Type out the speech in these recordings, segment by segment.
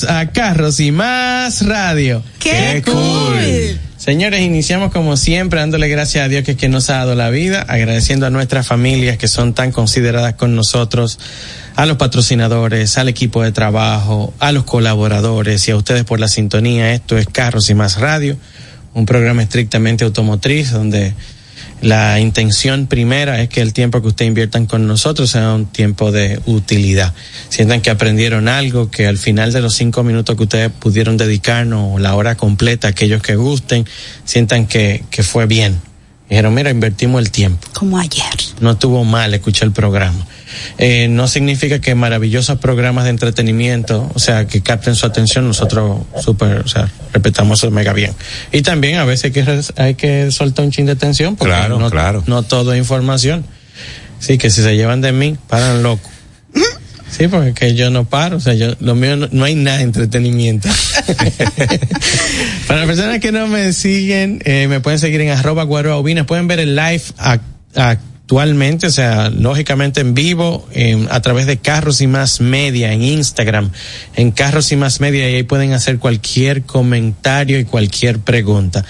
Bienvenidos a Carros y Más Radio. ¡Qué cool! Señores, iniciamos como siempre dándole gracias a Dios que, es que nos ha dado la vida, agradeciendo a nuestras familias que son tan consideradas con nosotros, a los patrocinadores, al equipo de trabajo, a los colaboradores y a ustedes por la sintonía. Esto es Carros y Más Radio, un programa estrictamente automotriz donde la intención primera es que el tiempo que ustedes inviertan con nosotros sea un tiempo de utilidad. Sientan que aprendieron algo, que al final de los cinco minutos que ustedes pudieron dedicarnos, o la hora completa, aquellos que gusten, sientan que, que fue bien. Dijeron, mira, invertimos el tiempo. Como ayer. No estuvo mal escuchar el programa. Eh, no significa que maravillosos programas de entretenimiento, o sea, que capten su atención, nosotros súper, o sea, respetamos eso mega bien. Y también a veces hay que, hay que soltar un chin de atención porque Claro, no, claro. no todo es información. Sí, que si se llevan de mí, paran loco. Sí, porque que yo no paro, o sea, yo, lo mío no, no hay nada de entretenimiento. Para las personas que no me siguen, eh, me pueden seguir en arroba guaroaubina, pueden ver el live ac- actualmente, o sea, lógicamente en vivo, en- a través de Carros y Más Media, en Instagram, en Carros y Más Media, y ahí pueden hacer cualquier comentario y cualquier pregunta.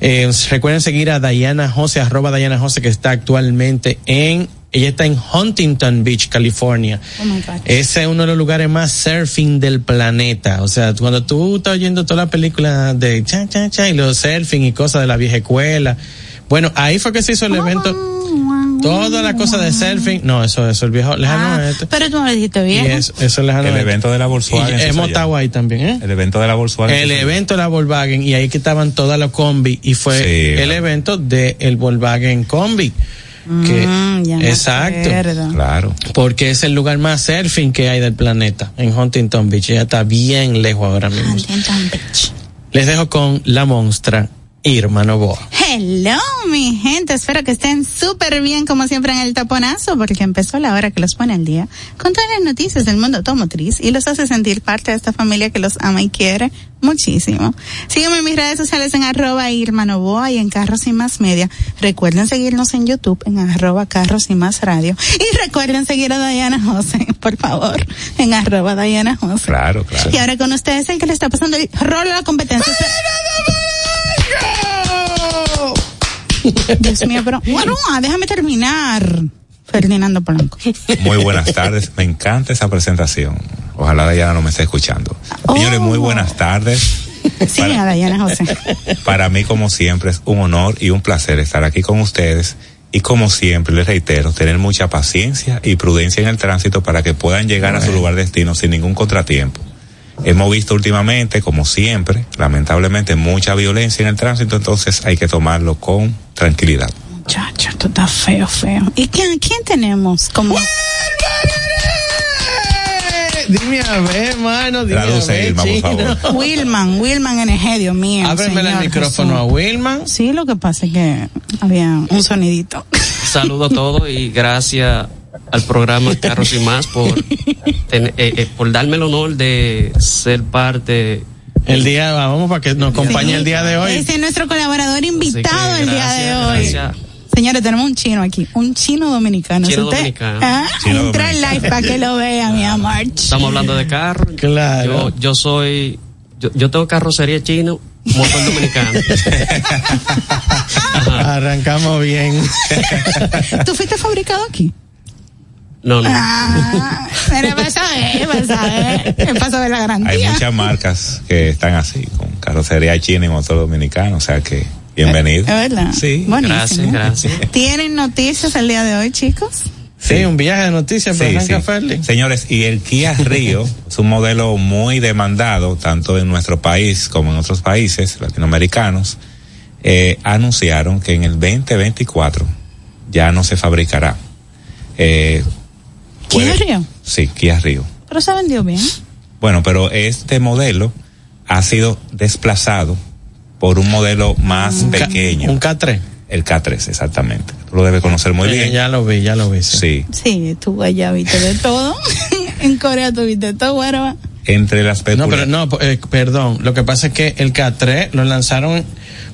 Eh, recuerden seguir a Diana Jose, arroba Diana Jose, que está actualmente en, ella está en Huntington Beach, California. Oh my God. Ese es uno de los lugares más surfing del planeta. O sea, cuando tú estás oyendo toda la película de cha, cha, cha, y los surfing y cosas de la vieja escuela. Bueno, ahí fue que se hizo el evento. Toda la cosa de surfing. No, eso, eso, el viejo lejano Ah, oeste. pero tú no lo dijiste Y bien. eso, eso es lejano El oeste. evento de la Volkswagen. hemos estado ahí también, ¿eh? El evento de la Volkswagen. El evento de la Volkswagen y ahí que estaban todas las combi y fue Sí, el claro. evento de el Volkswagen Combi. Que, Mm, ya exacto. Claro. Porque es el lugar más surfing que hay del planeta, en Huntington Beach. Ella está bien lejos ahora mismo. Huntington Beach. Les dejo con la monstrua Irma Novoa. Hello, mi gente. Espero que estén súper bien, como siempre, en el taponazo, porque empezó la hora que los pone al día con todas las noticias del mundo automotriz y los hace sentir parte de esta familia que los ama y quiere muchísimo. Sígueme en mis redes sociales en arroba Irma Novoa y en Carros y Más Media. Recuerden seguirnos en YouTube en arroba Carros y Más Radio. Y recuerden seguir a Diana Jose, por favor, en arroba Diana Jose. Claro, claro. Y ahora con ustedes el que le está pasando el rol a la competencia. Dios mío, pero bueno, déjame terminar. Ferdinando Polanco. Muy buenas tardes. Me encanta esa presentación. Ojalá Dayana no me esté escuchando. Señores, muy Oh. buenas tardes. Sí, a Dayana José. Para mí, como siempre, es un honor y un placer estar aquí con ustedes. Y como siempre, les reitero, tener mucha paciencia y prudencia en el tránsito para que puedan llegar a su lugar de destino sin ningún contratiempo. Hemos visto últimamente, como siempre, lamentablemente, mucha violencia en el tránsito, entonces hay que tomarlo con tranquilidad. Muchacho, esto está feo, feo. ¿Y quién, quién tenemos? Como Dime a ver, hermano. Dime Traduce, a ver, Irma, por favor. Wilman, Wilman NG, Dios mío. Ábreme el micrófono a. Wilman. Sí, lo que pasa es que había un sonidito. Saludo a todos y gracias al programa Carros y Más por, ten- eh, eh, por darme el honor de ser parte. El día, vamos para que nos acompañe Sí. el día de hoy. Ese es nuestro colaborador que invitado el día de hoy. gracias. Señores, tenemos un chino aquí, un chino dominicano. Chino usted- dominicano. Ah, Chino entra en live para que lo vea, mi amor. Estamos hablando de carro. Claro. Yo, yo soy. Yo, yo tengo carrocería chino, motor dominicano. Arrancamos bien. ¿Tú fuiste fabricado aquí? No, no. Ah, pero pasa a ver, pasa a ver. ¿Qué pasa de la Hay garantía? muchas marcas que están así, con carrocería china y motor dominicano, o sea que, Bienvenido. Es verdad. Sí. Buenísimo. Gracias, gracias. ¿Tienen noticias el día de hoy, chicos? Sí, un viaje de noticias para Sí, sí. Señores, y el Kia Río es un modelo muy demandado, tanto en nuestro país como en otros países latinoamericanos. Eh, anunciaron que en el 2024 ya no se fabricará. Eh, ¿Kia puede- Río? Sí, Kia Río. Pero se vendió bien. Bueno, pero este modelo ha sido desplazado por un modelo más Un K- pequeño, Un K3. el K3, exactamente. Tú lo debes conocer muy Eh, bien. Ya lo vi, ya lo vi. Sí. Sí. Sí, tú allá viste de todo. en Corea tuviste todo, güero. Entre las No, pero no, eh, perdón. Lo que pasa es que el K3 lo lanzaron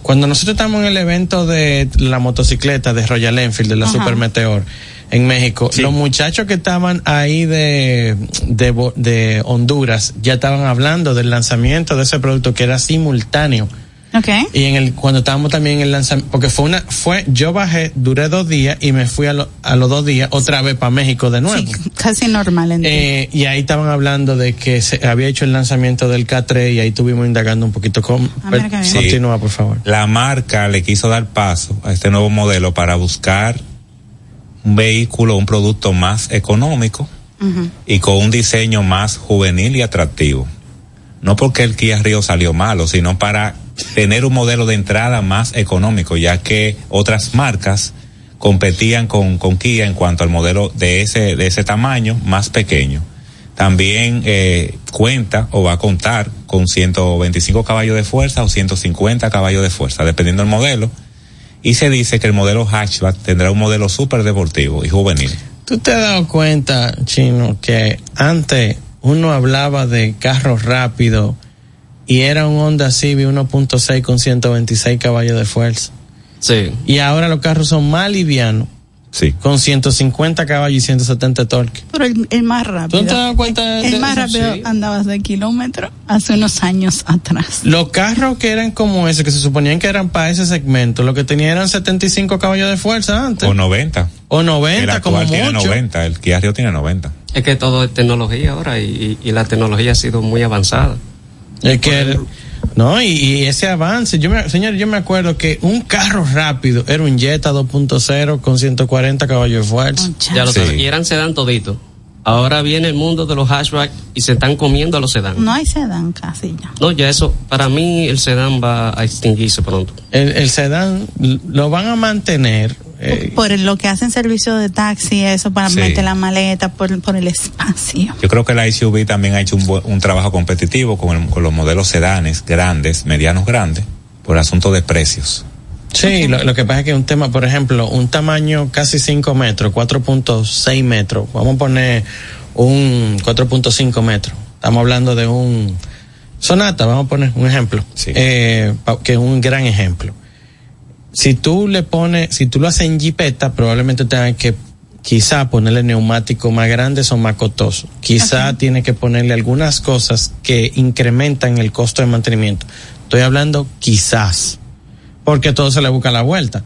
cuando nosotros estamos en el evento de la motocicleta de Royal Enfield, de la Ajá. Super Meteor en México. Sí. Los muchachos que estaban ahí de, de, Bo- de Honduras ya estaban hablando del lanzamiento de ese producto que era simultáneo. Ok. Y en el, cuando estábamos también en el lanzamiento, porque fue una, fue, yo bajé, duré dos días y me fui a, lo- a los dos días otra vez para México de nuevo. Sí, casi normal en Eh, y ahí estaban hablando de que se había hecho el lanzamiento del K3 y ahí estuvimos indagando un poquito. Con, Ah. Sí. Continúa, por favor. la marca le quiso dar paso a este nuevo modelo para buscar un vehículo, un producto más económico y con un diseño más juvenil y atractivo. No porque el Kia Río salió malo, sino para tener un modelo de entrada más económico, ya que otras marcas competían con, con Kia en cuanto al modelo de ese, de ese tamaño más pequeño. También eh, cuenta o va a contar con 125 caballos de fuerza o 150 caballos de fuerza, dependiendo del modelo. Y se dice que el modelo hatchback tendrá un modelo súper deportivo y juvenil. ¿Tú te has dado cuenta, Chino, que antes uno hablaba de carros rápidos y era un Honda Civic 1.6 con 126 caballos de fuerza? Sí. Y ahora los carros son más livianos, Sí. con 150 caballos y 170 de torque. Pero el, el más rápido. ¿Tú te das cuenta de El más rápido Sí. andabas de kilómetro hace unos años atrás. Los carros que eran como ese, que se suponían que eran para ese segmento, lo que tenían eran 75 caballos de fuerza antes. O 90. O El 90 como actual tiene mucho. 90, el Kia Rio tiene 90. Es que todo es tecnología ahora y, y- y la tecnología ha sido muy avanzada. Es que, no, y, y ese avance, yo me, señor, yo me acuerdo que un carro rápido era un Jetta 2.0 con 140 caballos de fuerza. Ya lo Sí. saben. Y eran sedán todito. Ahora viene el mundo de los hatchback y se están comiendo a los sedán. No hay sedán casi ya. No, ya eso, para mí el sedán va a extinguirse pronto. El, el sedán lo van a mantener. Eh, por lo que hacen servicio de taxi, eso para Sí. meter la maleta, por, por el espacio. Yo creo que la SUV también ha hecho un, un trabajo competitivo con, el- con los modelos sedanes grandes, medianos grandes, por asunto de precios. Sí, lo, lo que pasa es que un tema, por ejemplo, un tamaño casi 5 metros, 4.6 metros, vamos a poner un 4.5 metros, estamos hablando de un Sonata, vamos a poner un ejemplo, Sí. eh, que es un gran ejemplo. Si tú le pones, si tú lo haces en jipeta, probablemente tengas que quizá ponerle neumáticos más grandes o más costosos. Quizá tiene que ponerle algunas cosas que incrementan el costo de mantenimiento. Estoy hablando quizás porque todo se le busca la vuelta.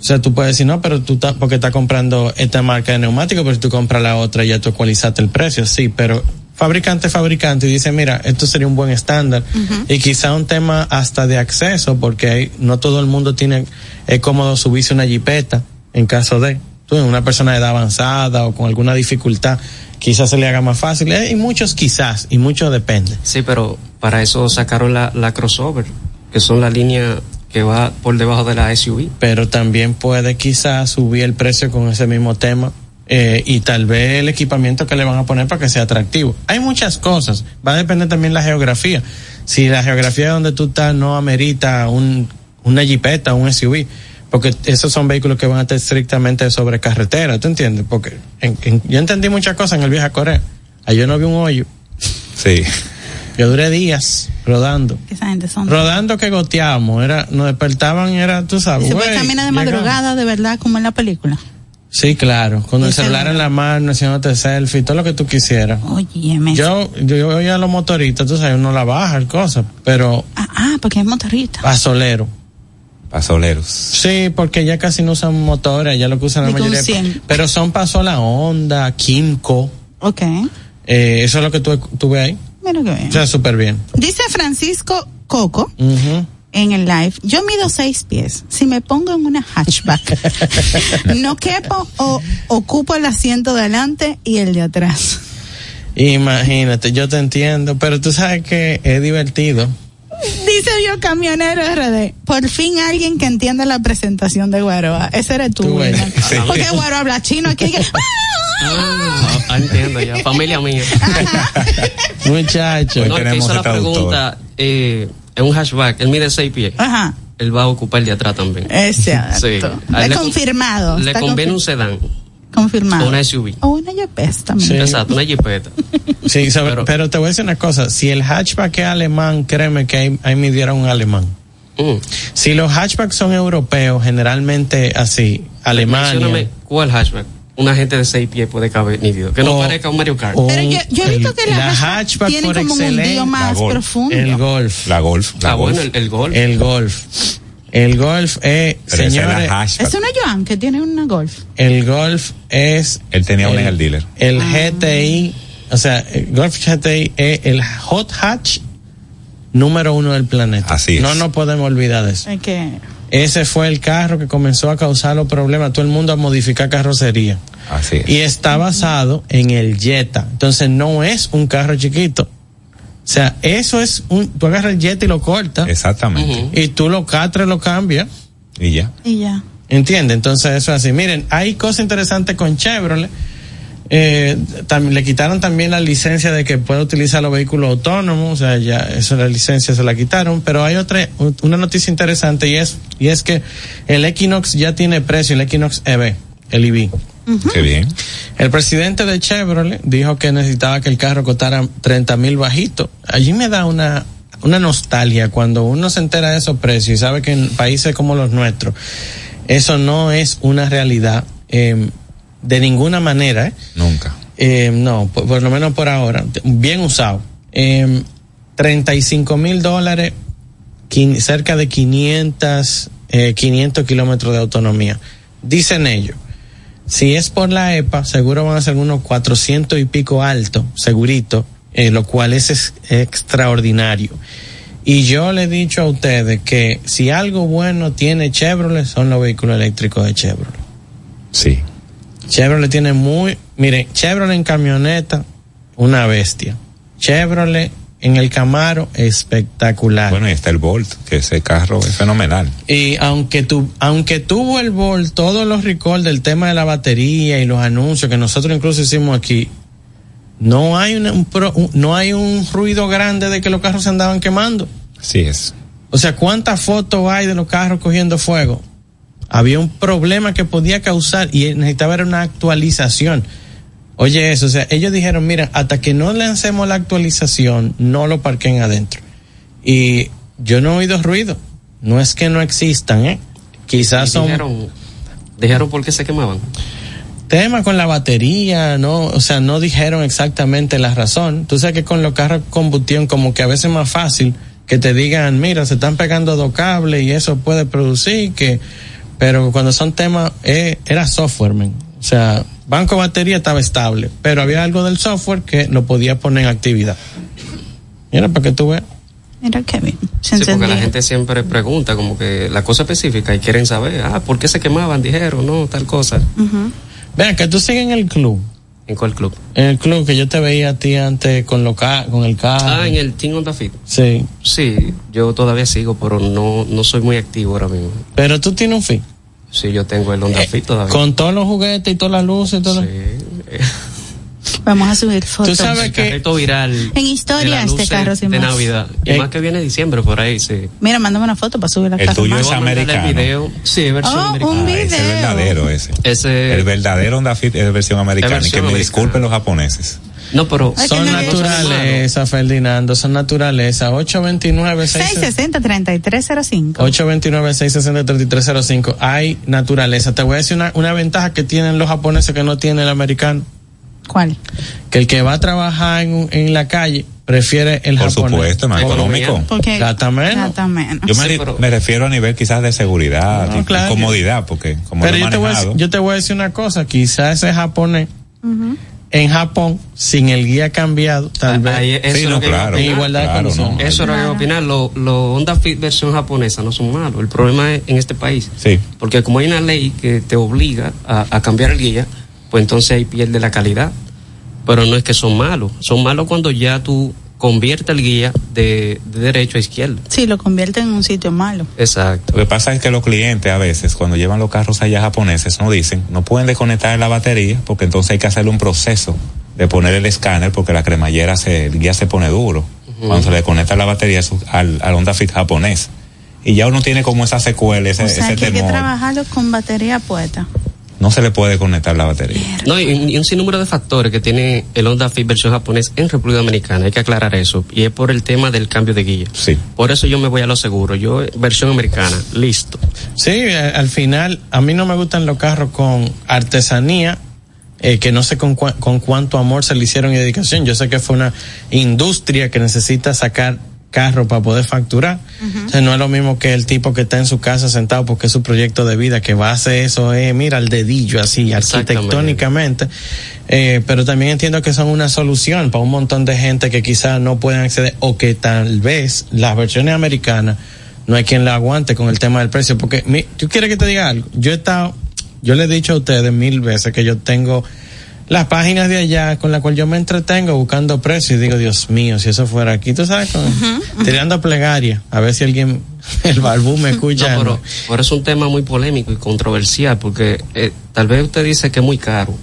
O sea, tú puedes decir, no, pero tú estás, porque estás comprando esta marca de neumáticos, pero si tú compras la otra ya tú ecualizaste el precio, sí, pero fabricante, fabricante, y dice, mira, esto sería un buen estándar. Y quizá un tema hasta de acceso, porque no todo el mundo tiene, es cómodo subirse una jipeta en caso de, tú, una persona de edad avanzada o con alguna dificultad, quizás se le haga más fácil. Eh, y muchos quizás, y mucho depende. Sí, pero para eso sacaron la, la crossover, que son la línea que va por debajo de la SUV. pero también puede quizás subir el precio con ese mismo tema eh, y tal vez el equipamiento que le van a poner para que sea atractivo. Hay muchas cosas, va a depender también la geografía. Si la geografía donde tú estás no amerita un, una jipeta, un SUV, porque esos son vehículos que van a estar estrictamente sobre carretera, ¿tú entiendes? Porque en- en- yo entendí muchas cosas en el viaje a Corea. Yo no vi un hoyo. Sí. Yo duré días rodando. Esa gente son. Rodando que goteábamos, era, nos despertaban, era, tú sabes. se puede güey, caminar de llegamos. madrugada, de verdad, como en la película. Sí, claro, con el celular en la mano, haciéndote selfie, todo lo que tú quisieras. Óyeme. Yo, yo, yo oía a los motoristas, tú sabes, uno la baja, el cosa, pero Ah, ah, porque hay motorista. a solero. Pasoleros. Sí, porque ya casi no usan motores, ya lo que usan la mayoría. 100. Pero son Pasola Honda, Kimco, Ok. eh, eso es lo que tú, tú ves ahí. Mira que bien. O sea, súper bien. Dice Francisco Coco. En el live, yo mido seis pies. Si me pongo en una hatchback, no quepo o ocupo el asiento de adelante y el de atrás. Imagínate, yo te entiendo, pero tú sabes que es divertido. Dice yo camionero RD, por fin alguien que entienda la presentación de Guaroa. Ese eres tú, Tú eres. William. Sí. Porque Guaroa habla chino aquí. que- Ah, entiendo ya. Familia mía. Muchacho. Hoy No, el que tenemos hizo la traductor. pregunta eh, en un hatchback, él mide 6 pies. Ajá. Él va a ocupar el de atrás también. Exacto. Sí. Está le con- confirmado. Le está conviene un sedán confirmado. o una SUV. O una Yepes también. Sí. Exacto, una jipeta. Sí, pero, Pero- te voy a decir una cosa, si el hatchback es alemán, créeme que ahí, ahí midieron un alemán. Mm. Si los hatchbacks son europeos, generalmente así, Alemania. Mencióname cuál hatchback. Una gente de 6 pies puede caber nítido. Que no O- parezca un Mario Kart. o- Pero yo, yo he visto el- que la, la hatchback tiene por como un excelencia, hundido más la Golf, profundo. el golf. La Golf. La ah, Golf. bueno, el, el gol. El golf. El golf es, Pero es señores. Es una Joan que tiene una Golf. el golf es Él tenía una en el dealer. El Ah. GTI, o sea, el Golf GTI es el hot hatch número uno del planeta. Así es. No nos podemos olvidar de eso. Es que Ese fue el carro que comenzó a causar los problemas, todo el mundo a modificar carrocería. Así es. Y está basado en el Jetta. Entonces no es un carro chiquito. O sea, eso es un, tú agarras el Jetta y lo cortas. Exactamente. Y tú lo catres, lo cambias. Y ya. y ya. ¿Entiendes? Entonces eso es así. Miren, hay cosas interesantes con Chevrolet. Eh, también le quitaron también la licencia de que puede utilizar los vehículos autónomos, o sea, ya eso la licencia se la quitaron, pero hay otra una noticia interesante y es y es que el Equinox ya tiene precio, el Equinox EV, el EV. Qué bien. El presidente de Chevrolet dijo que necesitaba que el carro costara 30 mil bajitos. Allí me da una, una nostalgia cuando uno se entera de esos precios y sabe que en países como los nuestros eso no es una realidad eh, de ninguna manera. ¿eh? Nunca. Eh, no, por, por lo menos por ahora, bien usado. Eh, 35 mil dólares, cerca de 500, eh, 500 kilómetros de autonomía. Dicen ellos, si es por la EPA, seguro van a ser unos 400 y pico alto, segurito, eh, lo cual es, es extraordinario. Y yo le he dicho a ustedes que si algo bueno tiene Chevrolet son los vehículos eléctricos de Chevrolet. Sí. Chevrolet tiene muy, miren, Chevrolet en camioneta, una bestia. Chevrolet en el Camaro, espectacular. Bueno, y está el Volt, que ese carro es fenomenal. y aunque tu, aunque tuvo el Volt, todos los recall del tema de la batería y los anuncios que nosotros incluso hicimos aquí, no hay una- un, pro- un- no hay un ruido grande de que los carros se andaban quemando. Así es. O sea, ¿cuántas fotos hay de los carros cogiendo fuego? Había un problema que podía causar y necesitaba era una actualización. Oye, eso, o sea, ellos dijeron, mira, hasta que no lancemos la actualización, no lo parquen adentro. Y yo no he oído ruido. No es que no existan, ¿eh? Quizás son Dijeron, dijeron por qué se quemaban. temas con la batería, no, o sea, no dijeron exactamente la razón. Tú sabes que con los carros de combustión como que a veces es más fácil que te digan, mira, se están pegando dos cables y eso puede producir que, pero cuando son temas, eh, era software, man. O sea, banco de batería estaba estable, pero había algo del software que lo podía poner en actividad. Mira, para que tú veas. Mira qué bien. Sí, porque la gente siempre pregunta como que la cosa específica y quieren saber, ah, ¿por qué se quemaban? Dijeron, no, tal cosa. Ujú. Vean, que tú sigues en el club. ¿En cuál club? En el club que yo te veía a ti antes con, lo ca- con el carro. Ah, en el Team Honda Fit. Sí. Sí, yo todavía sigo, pero no, no soy muy activo ahora mismo. Pero tú tienes un fin. Sí, yo tengo el Honda Eh, Fit todavía. Con todos los juguetes y todas las luces y todo. Sí. Vamos a subir fotos. Tú sabes que carrito viral. En historias de las de luces carros y de más. Navidad. Y Eh, más que viene diciembre por ahí, sí. Mira, mándame una foto para subir la El tuyo más. es americano. El video. Sí, es versión Oh, americana. un Ah, ese es video. verdadero ese. Ese, El verdadero Honda Fit es versión americana. Y que me disculpen los japoneses. no, pero Ay, son no le- naturaleza, Ferdinando, son naturaleza. 829 660 3305 829 660 3305 Hay naturaleza. Te voy a decir una, una ventaja que tienen los japoneses que no tiene el americano. ¿Cuál? Que el que va a trabajar en, en la calle prefiere el Por japonés. supuesto, más económico. Porque Gata menos. Gata menos. Yo me, Sí, pero- me refiero a nivel quizás de seguridad No, y claro. comodidad, porque como Pero yo te, voy a, manejado, decir- yo te voy a decir una cosa. Quizás ese japonés en Japón, sin el guía cambiado, tal vez. Ahí, eso Sí, no, que claro. en igualdad de Claro, no. Eso era lo que iba a opinar. Los lo Honda Fit versión japonesa no son malos. El problema es en este país. Sí. Porque como hay una ley que te obliga a, a cambiar el guía, pues entonces ahí pierde la calidad. Pero no es que son malos. Son malos cuando ya tú conviertes el guía de, de derecho a izquierda. Sí, lo convierte en un sitio malo. Exacto. Lo que pasa es que los clientes a veces, cuando llevan los carros allá japoneses, no dicen, no pueden desconectar la batería, porque entonces hay que hacerle un proceso de poner el escáner, porque la cremallera, se, el guía se pone duro. Cuando se le desconecta la batería al, al Honda Fit japonés. Y ya uno tiene como esa secuela, ese, o sea, ese que hay que trabajarlo con batería puesta. No se le puede conectar la batería. No, y, y un sinnúmero de factores que tiene el Honda Fit versión japonés en República Dominicana. Hay que aclarar eso. Y es por el tema del cambio de guía. Sí. Por eso yo me voy a lo seguro. Yo, versión americana, listo. Sí, al final, a mí no me gustan los carros con artesanía, eh, que no sé con, cua- con cuánto amor se le hicieron y dedicación. Yo sé que fue una industria que necesita sacar carros para poder facturar. O sea, no es lo mismo que el tipo que está en su casa sentado porque es su proyecto de vida, que va a hacer eso, eh, mira, al dedillo, así, arquitectónicamente. Eh, pero también entiendo que son una solución para un montón de gente que quizás no pueden acceder o que tal vez las versiones americanas no hay quien la aguante con el tema del precio. Porque, mi, ¿tú quieres que te diga algo? Yo he estado, yo le he dicho a ustedes mil veces que yo tengo las páginas de allá con las cuales yo me entretengo buscando precios y digo, Dios mío, si eso fuera aquí, tú sabes, con- tirando plegaria, a ver si alguien, el barbú me escucha. No, pero, pero es un tema muy polémico y controversial porque eh, tal vez usted dice que es muy caro,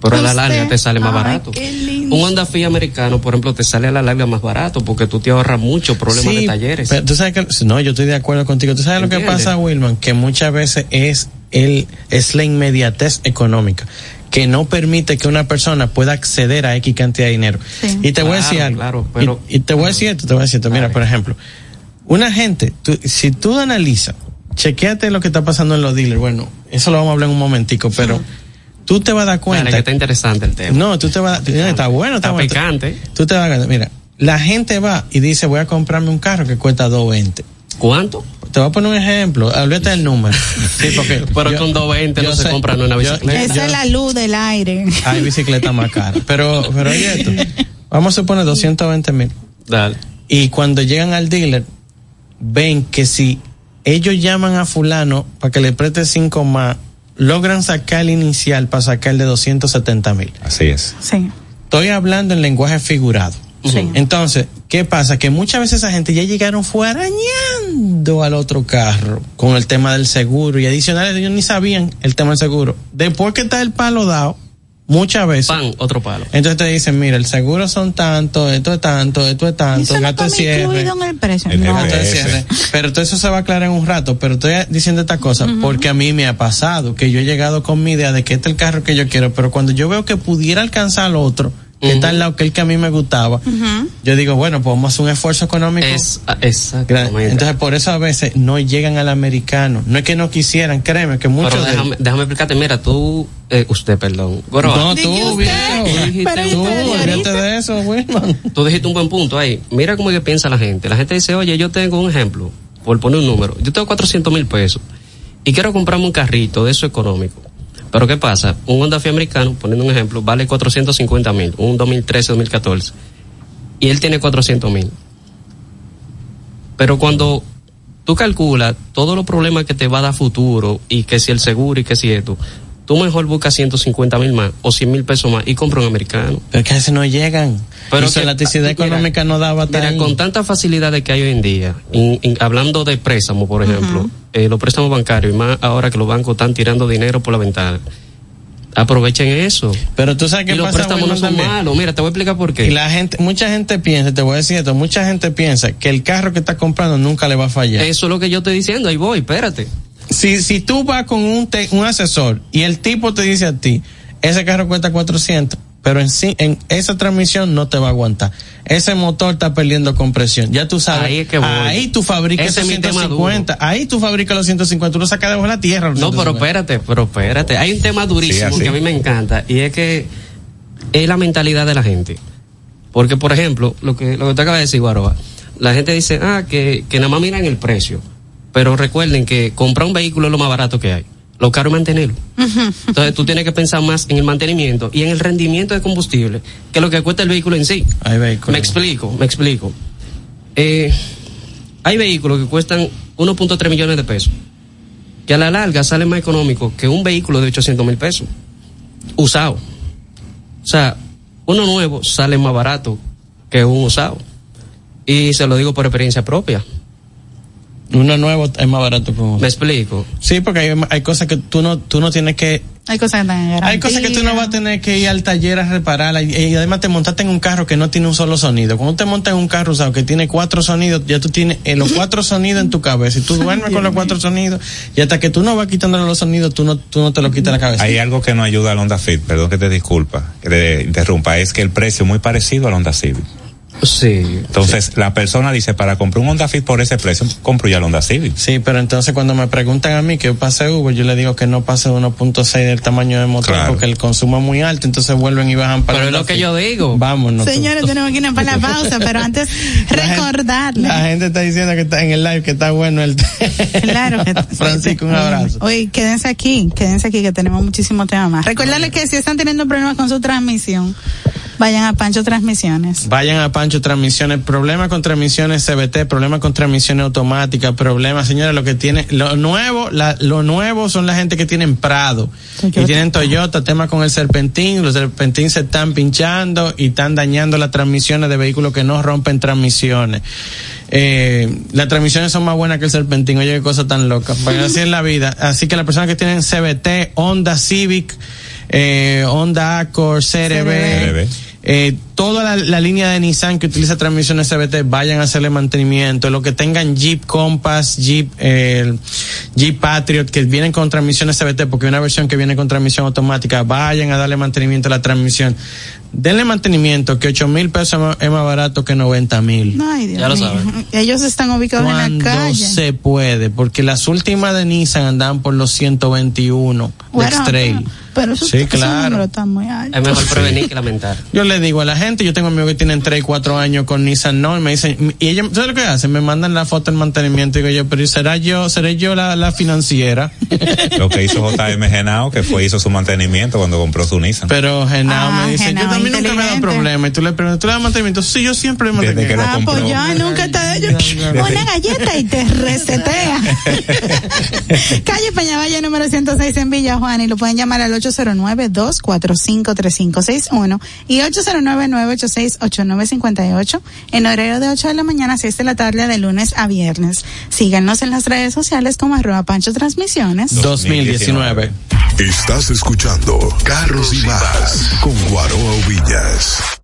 pero a la larga te sale más Ay, barato. Un Honda Fit americano, por ejemplo, te sale a la larga más barato porque tú te ahorras muchos problemas Sí, de talleres. pero tú sabes que, no, yo estoy de acuerdo contigo. Tú sabes lo que pasa, Wilman, que muchas veces es el, es la inmediatez económica que no permite que una persona pueda acceder a X cantidad de dinero. Sí. Y te voy a decir algo. claro, pero- y, y te voy a decir esto, te voy a decir esto. Mira, por ejemplo, una gente, tú- si tú analizas, chequeate lo que está pasando en los dealers. Bueno, eso lo vamos a hablar en un momentico, pero tú te vas a dar cuenta. Dale, que está interesante el tema. No, tú te vas a dar, está bueno, está, Está bueno. picante. Tú te vas a dar. Mira, la gente va y dice, voy a comprarme un carro que cuesta 220. ¿Cuánto? Te voy a poner un ejemplo, olvídate del número. Sí, porque Pero yo- con 220 no se sé- compra ni una yo- bicicleta. Esa es la luz del aire. Hay bicicletas más caras. Pero, pero oye esto, vamos a suponer 220 mil. Dale. Y cuando llegan al dealer, ven que si ellos llaman a fulano para que le preste cinco más, logran sacar el inicial para sacar el de 270 mil. Así es. Sí. Estoy hablando en lenguaje figurado. Sí. Entonces, ¿qué pasa? Que muchas veces esa gente ya llegaron fue arañando al otro carro con el tema del seguro y adicional ellos ni sabían el tema del seguro. Después que está el palo dado, muchas veces. Pan, otro palo. Entonces te dicen, mira, el seguro son tanto, esto es tanto, esto es Y tanto, eso no cierre. incluido en el precio. El no. GPS. cierre. Pero todo eso se va a aclarar en un rato. Pero estoy diciendo esta cosa porque a mí me ha pasado que yo he llegado con mi idea de que este es el carro que yo quiero, pero cuando yo veo que pudiera alcanzar al otro, que está al lado que el que a mí me gustaba, yo digo, bueno, pues vamos a hacer un esfuerzo económico. Es, ah. Entonces, por eso a veces no llegan al americano. No es que no quisieran, créeme, que muchos Pero de- déjame, déjame explicarte, mira, tú, eh, usted, perdón. Goroa, No, tú, usted, viejo. pero Tú, usted de olvídate ahorita. de eso, Wilman. tú dijiste un buen punto ahí. Mira cómo es que piensa la gente. La gente dice, oye, yo tengo un ejemplo, por poner un número. Yo tengo 400 mil pesos y quiero comprarme un carrito de eso económico. Pero ¿qué pasa? Un Honda americano, poniendo un ejemplo, vale 450 mil, un 2013-2014. Y él tiene 400 mil. Pero cuando tú calculas todos los problemas que te va a dar futuro y que si el seguro y que si esto, tú mejor buscas 150 mil más o 100 mil pesos más y compra un americano. Pero que a veces no llegan. Pero que que- la elasticidad mira, económica no daba Mira, tan con tantas facilidades que hay hoy en día, in- in- hablando de préstamos, por ejemplo, eh, los préstamos bancarios, y más ahora que los bancos están tirando dinero por la ventana, aprovechen eso. Pero tú sabes Y qué los préstamos no son malos. Mira, te voy a explicar por Y qué. la gente, mucha gente piensa, te voy a decir esto, mucha gente piensa que el carro que está comprando nunca le va a fallar. Eso es lo que yo estoy diciendo, ahí voy, espérate. Si, si tú vas con un, te- un asesor y el tipo te dice a ti, ese carro cuesta 400, pero en sí, en esa transmisión no te va a aguantar. Ese motor está perdiendo compresión. Ya tú sabes. Ahí es que voy. Ahí tú fabricas Ese esos es mi tema 150. Ahí tú fabricas los 150. Tú lo sacas debajo de la tierra. No, pero 150. espérate, pero espérate. Hay un tema durísimo Sí, que a mí me encanta y es que es la mentalidad de la gente. Porque, por ejemplo, lo que, lo que te acaba de decir, Guaroa, la gente dice, ah, que, que nada más miran el precio. Pero recuerden que comprar un vehículo es lo más barato que hay. lo caro es mantenerlo. Entonces tú tienes que pensar más en el mantenimiento y en el rendimiento de combustible que lo que cuesta el vehículo en sí. Hay vehículos. Me explico, me explico. Eh, hay vehículos que cuestan 1.3 millones de pesos, que a la larga sale más económico que un vehículo de 800 mil pesos, usado. O sea, uno nuevo sale más barato que un usado. Y se lo digo por experiencia propia. Uno nuevo es más barato que uno. Me explico. Sí, porque hay, hay cosas que tú no, tú no tienes que Hay cosas que están. Hay cosas que tú no vas a tener que ir al taller a repararla y, y además te montaste en un carro que no tiene un solo sonido. Cuando te montas en un carro usado que tiene cuatro sonidos, ya tú tienes eh, los cuatro sonidos en tu cabeza y tú duermes con los cuatro sonidos y hasta que tú no vas quitándole los sonidos, tú no, tú no te lo quitas la cabeza. Hay algo que no ayuda al Honda Fit, perdón que te disculpa, que te interrumpa, es que el precio es muy parecido al Honda Civic. Sí. Entonces, la persona dice, para comprar un Honda Fit por ese precio, compro ya el Honda Civic. Sí, pero entonces cuando me preguntan a mí que yo pase Uber, yo le digo que no pase de 1.6 del tamaño del motor Claro. porque el consumo es muy alto, entonces vuelven y bajan para Pero es lo que yo digo. Vámonos. tú. Señores, tenemos que irnos para la pausa, pero antes recordarle. La gente está diciendo que está en el live, que está bueno el Claro que Francisco, un abrazo. Oye, quédense aquí, quédense aquí que tenemos muchísimo tema más. Recordarles que si están teniendo problemas con su transmisión, vayan a Pancho Transmisiones. Vayan a Pancho Transmisiones, problemas con transmisiones CBT, problemas con transmisiones automáticas, problemas, señores, lo que tiene, lo nuevo, la, lo nuevo son la gente que tienen Prado, Toyota. y tienen Toyota, tema con el serpentín, los serpentín se están pinchando y están dañando las transmisiones de vehículos que no rompen transmisiones. Eh, las transmisiones son más buenas que el serpentín, oye qué cosa tan loca, pero así es la vida, así que las personas que tienen CBT, Honda Civic, eh, Honda Accord, CRB, CRB. eh, toda la, la línea de Nissan que utiliza transmisiones CBT vayan a hacerle mantenimiento. Lo que tengan Jeep Compass, Jeep, eh, Jeep Patriot que vienen con transmisiones CBT porque hay una versión que viene con transmisión automática, vayan a darle mantenimiento a la transmisión. Denle mantenimiento que ocho mil pesos es más- es más barato que 90 mil. Ya lo saben. Ellos están ubicados en la Cuando calle. se puede, porque las últimas de Nissan andan por los 121 de Bueno, X-Trail. pero, pero eso, Sí, claro. muy alto. Es mejor prevenir que lamentar. Yo le digo a la gente, yo tengo amigos que tienen 3 y 4 años con Nissan no, y me dicen, y ellos, ¿sabes lo que hacen? Me mandan la foto del mantenimiento y digo yo, pero ¿será yo, seré yo la, la financiera? Lo que hizo JM Genao, que fue hizo su mantenimiento cuando compró su Nissan. pero Genao Ah, me dice, Genao, yo también nunca me he dado inteligente. problema. Y tú le preguntas, ¿tú le das mantenimiento? Sí, yo siempre le Desde que mantenimiento. lo Ah, compró. pues ya nunca te da una galleta y te resetea. Calle Peñavalle número 106 en Villa Juan y lo pueden llamar al 809-245-3561 y 809-986-8958 en horario de 8 de la mañana a 6 de la tarde de lunes a viernes. Síganos en las redes sociales como arroba Pancho Transmisiones. 2019. Estás escuchando Carros y Más con Guaroa Villas.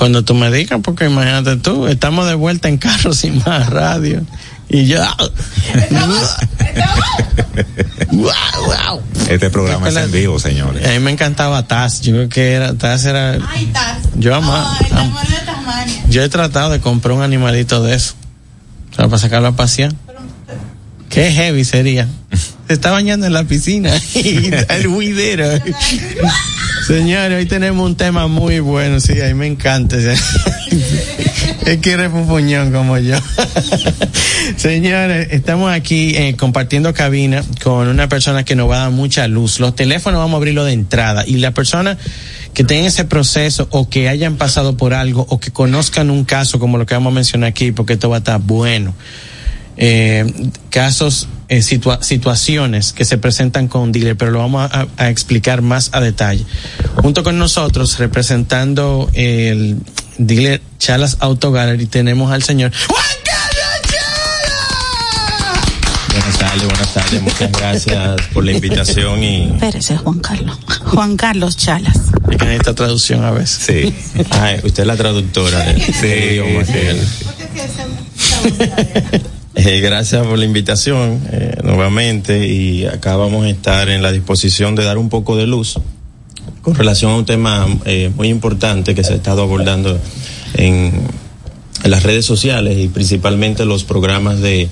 Cuando tú me digas, porque imagínate tú, estamos de vuelta en Carros y Más Radio. Y ya. wow, wow. Este programa es en vivo, señores. A mí me encantaba Taz. Yo creo que era, Taz era. Ay, Taz. Yo amaba. De Tasmania. Yo he tratado de comprar un animalito de eso. O sea, para sacarlo a pasear. Qué heavy sería. Se está bañando en la piscina y está el huidero. Señores, hoy tenemos un tema muy bueno, sí, a mí me encanta. Es que eres puñón como yo. Señores, estamos aquí eh, compartiendo cabina con una persona que nos va a dar mucha luz. Los teléfonos vamos a abrirlo de entrada y la persona que tenga ese proceso o que hayan pasado por algo o que conozcan un caso como lo que vamos a mencionar aquí, porque esto va a estar bueno. Eh, casos, eh, situa situaciones que se presentan con dealer, pero lo vamos a, a, explicar más a detalle. Junto con nosotros, representando el dealer Chalas Auto Gallery, tenemos al señor Juan Carlos Buenas tardes, buenas tardes, muchas gracias por la invitación y... Espérese, Juan Carlos. Juan Carlos Chalas. Es que necesita traducción a veces. Sí. Ay, usted es la traductora de, sí, idioma. Eh, gracias por la invitación eh, nuevamente y acá vamos a estar en la disposición de dar un poco de luz con relación a un tema eh, muy importante que se ha estado abordando en, en, las redes sociales y principalmente los programas de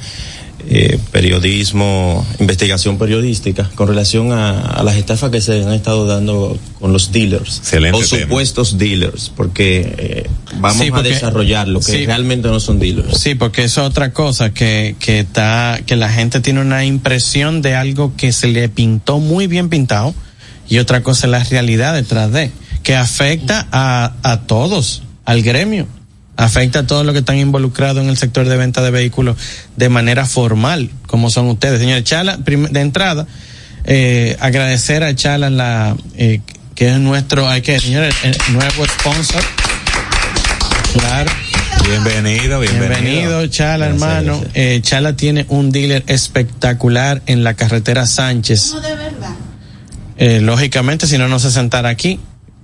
eh, periodismo, investigación periodística con relación a, a, las estafas que se han estado dando con los dealers Excelente o supuestos tema. dealers, porque eh, vamos sí, porque, a desarrollar lo que sí, realmente no son dealers. Sí, porque eso es otra cosa que que está que la gente tiene una impresión de algo que se le pintó muy bien pintado y otra cosa es la realidad detrás de que afecta a a todos, al gremio afecta a todos los que están involucrados en el sector de venta de vehículos de manera formal, como son ustedes. Señor Chala, de entrada, eh, agradecer a Chala la, eh, que es nuestro, hay que, señores, nuevo sponsor. Claro. Bienvenido, bienvenido. Bienvenido, Chala, gracias, hermano. Gracias. Eh, Chala tiene un dealer espectacular en la carretera Sánchez. No, de verdad. Eh, lógicamente, si no, no se sentara aquí.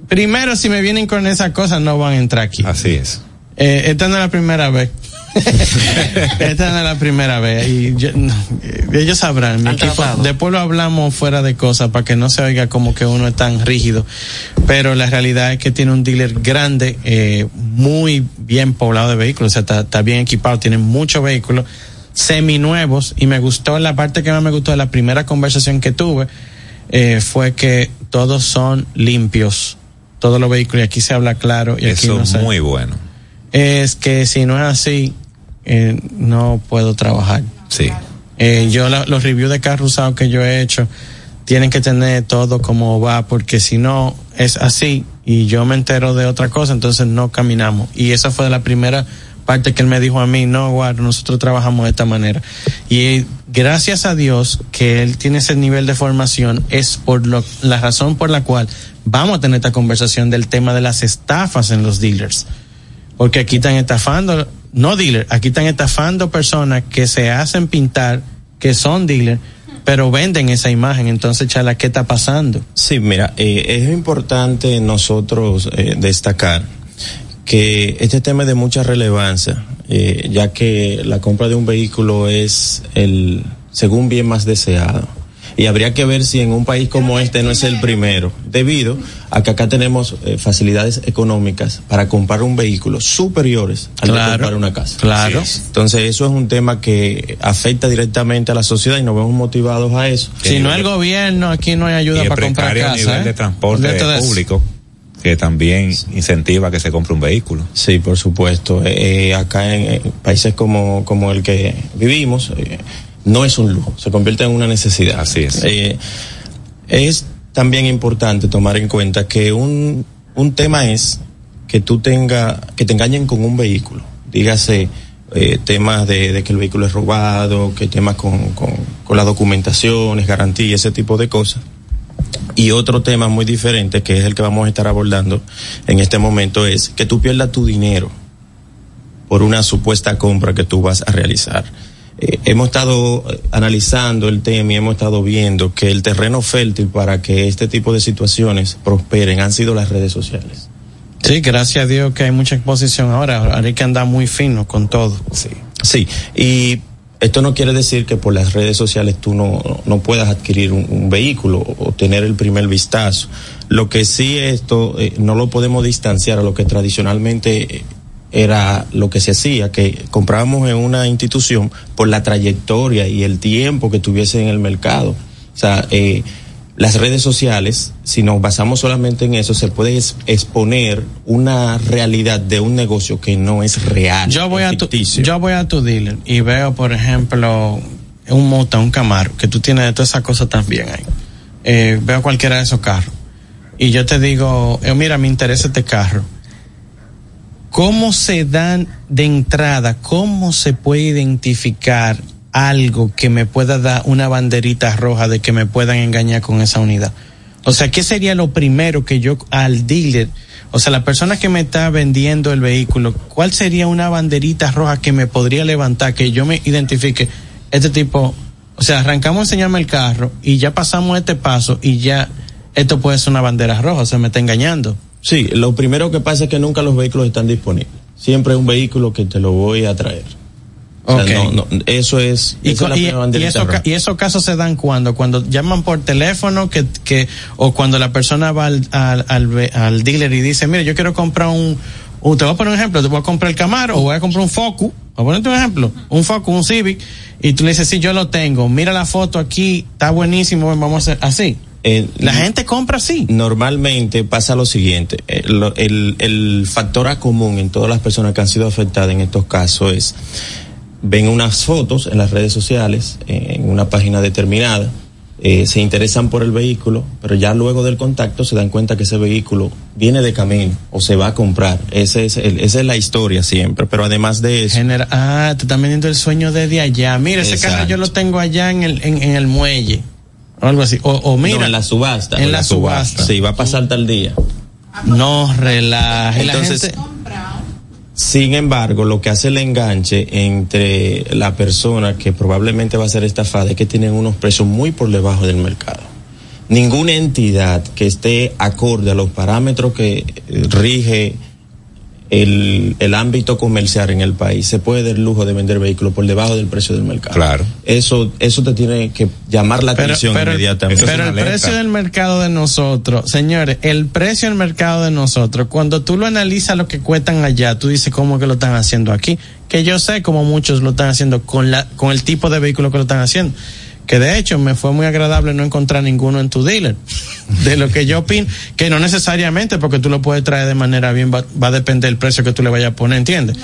Primero, si me vienen con esas cosas, no van a entrar aquí. Así es. Eh, esta no es la primera vez. esta no es la primera vez. Y yo, no, ellos sabrán. Mi equipo, después lo hablamos fuera de cosas para que no se oiga como que uno es tan rígido. Pero la realidad es que tiene un dealer grande, eh, muy bien poblado de vehículos. O sea, está, está bien equipado, tiene muchos vehículos seminuevos. Y me gustó, la parte que más me gustó de la primera conversación que tuve, eh, fue que todos son limpios. Todos los vehículos. Y aquí se habla claro. Y Eso aquí no es muy bueno es que si no es así, eh, no puedo trabajar. Sí. Eh, yo la, los reviews de carro usado que yo he hecho tienen que tener todo como va, porque si no es así y yo me entero de otra cosa, entonces no caminamos. Y esa fue la primera parte que él me dijo a mí, no, guardo, nosotros trabajamos de esta manera. Y gracias a Dios que él tiene ese nivel de formación, es por lo, la razón por la cual vamos a tener esta conversación del tema de las estafas en los dealers porque aquí están estafando, no dealers, aquí están estafando personas que se hacen pintar, que son dealers, pero venden esa imagen. Entonces, Chala, ¿qué está pasando? Sí, mira, eh, es importante nosotros eh, destacar que este tema es de mucha relevancia, eh, ya que la compra de un vehículo es el según bien más deseado y habría que ver si en un país como este no es el primero, debido a que acá tenemos eh, facilidades económicas para comprar un vehículo superiores al claro, de comprar una casa. Claro. Sí. Entonces eso es un tema que afecta directamente a la sociedad y nos vemos motivados a eso. Si no el gobierno, aquí no hay ayuda para comprar casa. nivel ¿eh? de transporte de público que también incentiva que se compre un vehículo. Sí, por supuesto. Eh, acá en, en, países como, como el que vivimos, eh, no es un lujo, se convierte en una necesidad. Así es. Eh, es también importante tomar en cuenta que un, un tema es que tú tenga, que te engañen con un vehículo. Dígase, eh, temas de, de, que el vehículo es robado, que temas con, con, con las documentaciones, garantías, ese tipo de cosas. Y otro tema muy diferente, que es el que vamos a estar abordando en este momento, es que tú pierdas tu dinero por una supuesta compra que tú vas a realizar. Eh, hemos estado analizando el tema y hemos estado viendo que el terreno fértil para que este tipo de situaciones prosperen han sido las redes sociales. Sí, gracias a Dios que hay mucha exposición ahora. Ahora hay que andar muy fino con todo. Sí. Sí. Y Esto no quiere decir que por las redes sociales tú no, no puedas adquirir un, un vehículo o tener el primer vistazo. Lo que sí esto eh, no lo podemos distanciar a lo que tradicionalmente eh, era lo que se hacía, que comprábamos en una institución por la trayectoria y el tiempo que tuviese en el mercado. O sea, eh, las redes sociales, si nos basamos solamente en eso, se puede exponer una realidad de un negocio que no es real. Yo voy, a tu, yo voy a tu dealer y veo, por ejemplo, un Mota, un Camaro, que tú tienes de todas esas cosas también ahí. Eh, veo cualquiera de esos carros. Y yo te digo, eh, mira, me interesa este carro. ¿Cómo se dan de entrada, cómo se puede identificar algo que me pueda dar una banderita roja de que me puedan engañar con esa unidad? O sea, ¿qué sería lo primero que yo al dealer, o sea, la persona que me está vendiendo el vehículo, cuál sería una banderita roja que me podría levantar, que yo me identifique este tipo, o sea, arrancamos a enseñarme el carro y ya pasamos este paso y ya esto puede ser una bandera roja, o sea, me está engañando. Sí, lo primero que pasa es que nunca los vehículos están disponibles. Siempre es un vehículo que te lo voy a traer. O sea, no, no, eso es, Y, es la y- primera y eso esos casos se dan cuando, cuando llaman por teléfono que, que o cuando la persona va al, al, al al dealer y dice, mire, yo quiero comprar un, un- te voy a poner un ejemplo, te voy a comprar el Camaro o voy a comprar un Focus, voy a ponerte un ejemplo, un Focus, un Civic, y tú le dices, sí, yo lo tengo, mira la foto aquí, está buenísimo, vamos a hacer así. Eh, La gente compra así. Normalmente pasa lo siguiente, eh, el, el factor a común en todas las personas que han sido afectadas en estos casos es, ven unas fotos en las redes sociales, en una página determinada, eh, se interesan por el vehículo, pero ya luego del contacto se dan cuenta que ese vehículo viene de camino o se va a comprar. Ese es el- esa es la historia siempre, pero además de eso... Genera- ah, te están vendiendo el sueño desde allá. Mira, ese carro yo lo tengo allá en el, en, en el muelle. O algo así. O, o mira. no, en la subasta. En la subasta. Sí, va a pasar tal día. No relaje. Entonces, la gente, Sin embargo, lo que hace el enganche entre la persona que probablemente va a ser estafada es que tienen unos precios muy por debajo del mercado. Ninguna entidad que esté acorde a los parámetros que eh, rige el, el ámbito comercial en el país se puede dar lujo de vender vehículos por debajo del precio del mercado. Claro. Eso, eso te tiene que llamar la pero, atención pero- inmediatamente. pero el precio del mercado de nosotros, señores, el precio del mercado de nosotros, cuando tú lo analizas lo que cuestan allá, tú dices cómo que lo están haciendo aquí. Que yo sé cómo muchos lo están haciendo con la, con el tipo de vehículo que lo están haciendo. Que de hecho me fue muy agradable no encontrar ninguno en tu dealer. De lo que yo opino, que no necesariamente porque tú lo puedes traer de manera bien, va, va a depender del precio que tú le vayas a poner, ¿entiendes?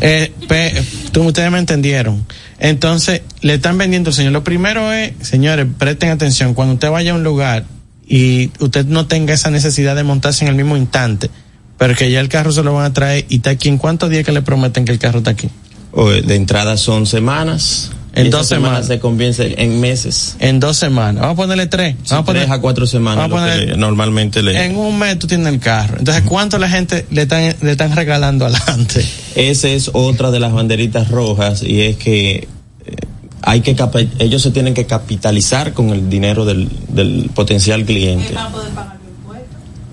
Eh, pe- tú, ustedes me entendieron. Entonces, le están vendiendo al señor. Lo primero es, señores, presten atención, cuando usted vaya a un lugar y usted no tenga esa necesidad de montarse en el mismo instante, pero que ya el carro se lo van a traer y está aquí, ¿en cuántos días que le prometen que el carro está aquí? O, eh, de entrada son semanas. En dos semanas. se convierte en meses. En dos semanas. Vamos a ponerle tres. Sí, Vamos a poner, tres a cuatro semanas vamos a lo que poner- le- normalmente le en un mes tú tienes el carro. Entonces, ¿cuánto la gente le están, le están regalando adelante? esa es otra de las banderitas rojas y es que eh, hay que ellos se tienen que capitalizar con el dinero del, del potencial cliente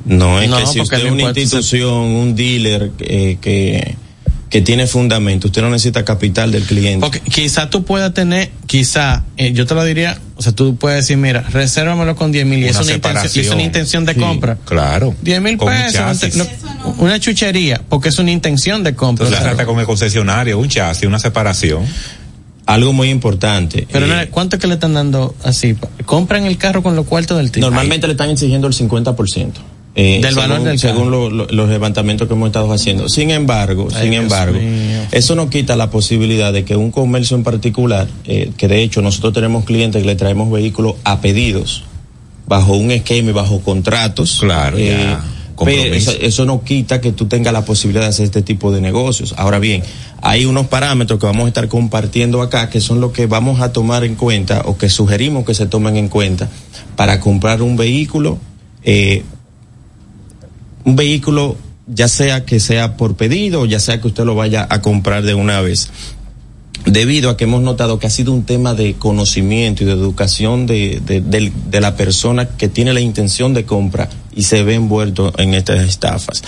no es No, que si usted es una se- institución un dealer eh, que que tiene fundamento usted no necesita capital del cliente Porque quizá tú puedas tener, quizá, eh, yo te lo diría, o sea, tú puedes decir, mira, resérvamelo con 10 mil y es Una intención, y es una intención de Sí, compra. Claro. 10 mil un pesos, una chuchería, porque es una intención de compra. Entonces trata con el concesionario, un chasis, una separación. algo muy importante pero eh, no, ¿cuánto es que le están dando así? Compran el carro con los cuartos del tipo. Normalmente le están exigiendo el 50%. Eh, Del valor según, del según lo- lo- los levantamientos que hemos estado haciendo. Sin embargo, Ay, sin Dios embargo, mío. eso no quita la posibilidad de que un comercio en particular, eh, que de hecho nosotros tenemos clientes que le traemos vehículos a pedidos, bajo un esquema y bajo contratos. Claro, ya, pero compromiso. eso, eso no quita que tú tengas la posibilidad de hacer este tipo de negocios. Ahora bien, hay unos parámetros que vamos a estar compartiendo acá que son los que vamos a tomar en cuenta o que sugerimos que se tomen en cuenta para comprar un vehículo, eh, un vehículo ya sea que sea por pedido ya sea que usted lo vaya a comprar de una vez. Debido a que hemos notado que ha sido un tema de conocimiento y de educación de, de, de la persona que tiene la intención de compra y se ve envuelto en estas estafas.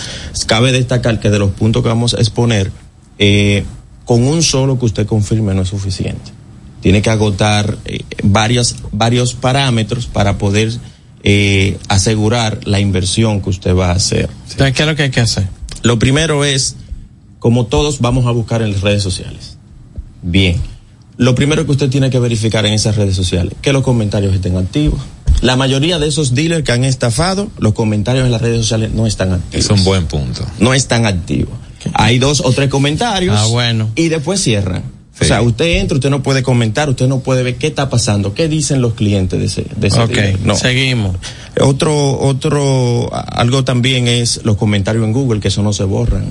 Cabe destacar que de los puntos que vamos a exponer, eh, con un solo que usted confirme no es suficiente. Tiene que agotar eh, varios, varios parámetros para poder eh, asegurar la inversión que usted va a hacer. Entonces, ¿qué es lo que hay que hacer? Lo primero es, como todos vamos a buscar en las redes sociales. Bien. Lo primero que usted tiene que verificar en esas redes sociales, que los comentarios estén activos. La mayoría de esos dealers que han estafado, los comentarios en las redes sociales no están activos. Es un buen punto. No están activos. Hay dos o tres comentarios. Ah, bueno. Y después cierran. Sí. O sea, usted entra, usted no puede comentar, usted no puede ver qué está pasando, qué dicen los clientes de ese, de ese. No. seguimos. Otro, otro, algo también es los comentarios en Google, que eso no se borran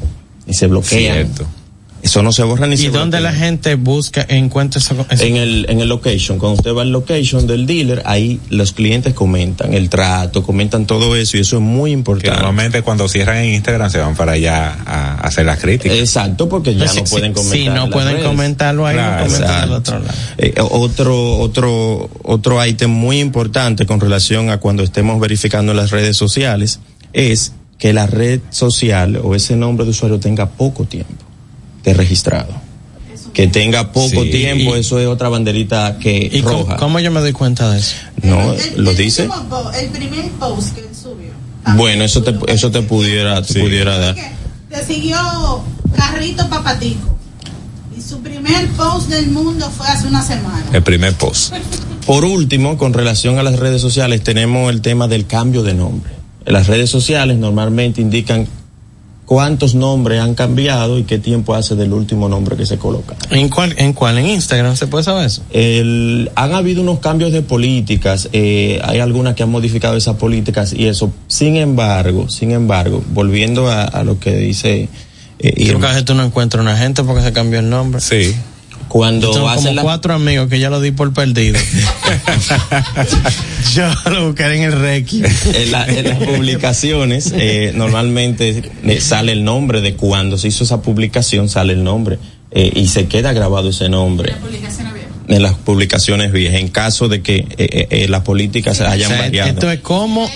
y se bloquean. Cierto. Eso no se borra ni ¿Y se dónde la gente busca, encuentra eso? eso? En el, en el location, cuando usted va al location del dealer, ahí los clientes comentan el trato, comentan todo eso y eso es muy Que importante. normalmente cuando cierran en Instagram se van para allá a, hacer las críticas. Exacto, porque ya Si- no si- pueden comentar. Si no las pueden redes. comentarlo ahí, Claro, lo comentan al otro lado. Eh, otro, otro, otro ítem muy importante con relación a cuando estemos verificando las redes sociales es que la red social o ese nombre de usuario tenga poco tiempo de registrado. Que tenga poco Sí. tiempo, eso es otra banderita que ¿Y cómo, roja. cómo yo me doy cuenta de eso? No, El- lo el dice. El primer post que él subió. Bueno, eso te, eso te pudiera, te Sí. pudiera dar. Te siguió Carrito Papatico. Y su primer post del mundo fue hace una semana. El primer post. Por último, con relación a las redes sociales, tenemos el tema del cambio de nombre. En las redes sociales normalmente indican cuántos nombres han cambiado y qué tiempo hace del último nombre que se coloca. ¿En cuál? ¿En cuál? ¿En Instagram se puede saber eso? El- han habido unos cambios de políticas, eh, hay algunas que han modificado esas políticas y eso. Sin embargo, sin embargo, volviendo a, a lo que dice eh, Creo que a veces tú no encuentras una gente porque se cambió el nombre. Sí. Cuando Tengo hacen como la- cuatro amigos que ya lo di por perdido. yo lo buscaré en el Reiki. en, la- en las publicaciones eh, normalmente eh, sale el nombre de cuando se hizo esa publicación sale el nombre eh, y se queda grabado ese nombre en las publicaciones viejas en caso de que eh, eh, eh, las políticas se O hayan sea, variado esto es como,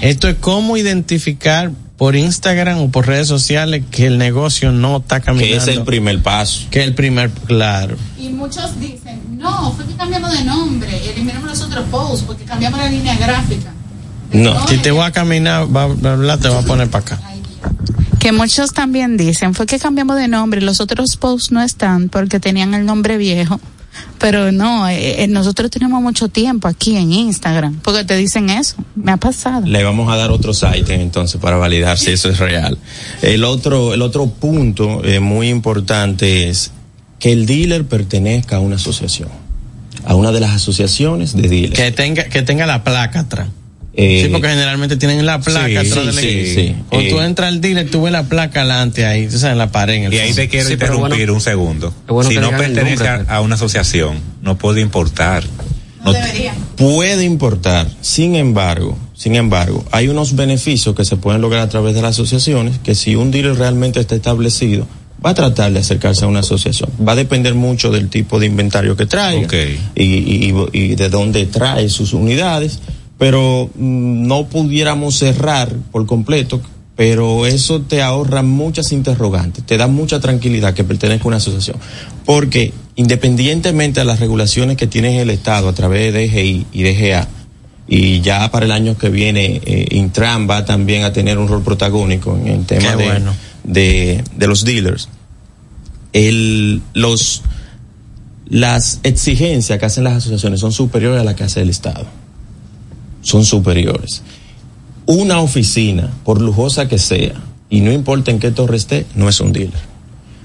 esto es como identificar por Instagram o por redes sociales que el negocio no está caminando. que es el primer paso Que el primer, claro. Y muchos dicen, no, fue que cambiamos de nombre, eliminamos los otros posts porque cambiamos la línea gráfica. no Si te voy a caminar, va a hablar, te va a poner para acá. Que muchos también dicen, fue que cambiamos de nombre, los otros posts no están porque tenían el nombre viejo. Pero no, eh, eh, nosotros tenemos mucho tiempo aquí en Instagram, porque te dicen eso, me ha pasado. le vamos a dar otro site entonces para validar si eso es real el otro el otro punto eh, muy importante es que el dealer pertenezca a una asociación a una de las asociaciones de dealers Que tenga, que tenga la placa atrás. Eh, sí, porque generalmente tienen la placa sí, atrás sí, del sí, equipo. sí. Cuando tú Eh, entras al dealer, tú ves la placa adelante ahí, tú sabes, en la pared. En el Y ahí te quiero interrumpir bueno, un segundo. bueno si no pertenece nombre, a, a una asociación, no puede importar. No, No- debería. puede importar. Sin embargo, sin embargo, hay unos beneficios que se pueden lograr a través de las asociaciones que si un dealer realmente está establecido, va a tratar de acercarse a una asociación. Va a depender mucho del tipo de inventario que y, y- y de dónde trae sus unidades, pero mm, no pudiéramos cerrar por completo. Pero eso te ahorra muchas interrogantes, te da mucha tranquilidad que pertenezca a una asociación. Porque independientemente de las regulaciones que tiene el Estado a través de DGI y DGA, y ya para el año que viene eh, Intran va también a tener un rol protagónico en el tema de, bueno. de, de los dealers. El, los, las exigencias que hacen las asociaciones son superiores a las que hace el Estado. Son superiores. Una oficina, por lujosa que sea, y no importa en qué torre esté, no es un dealer.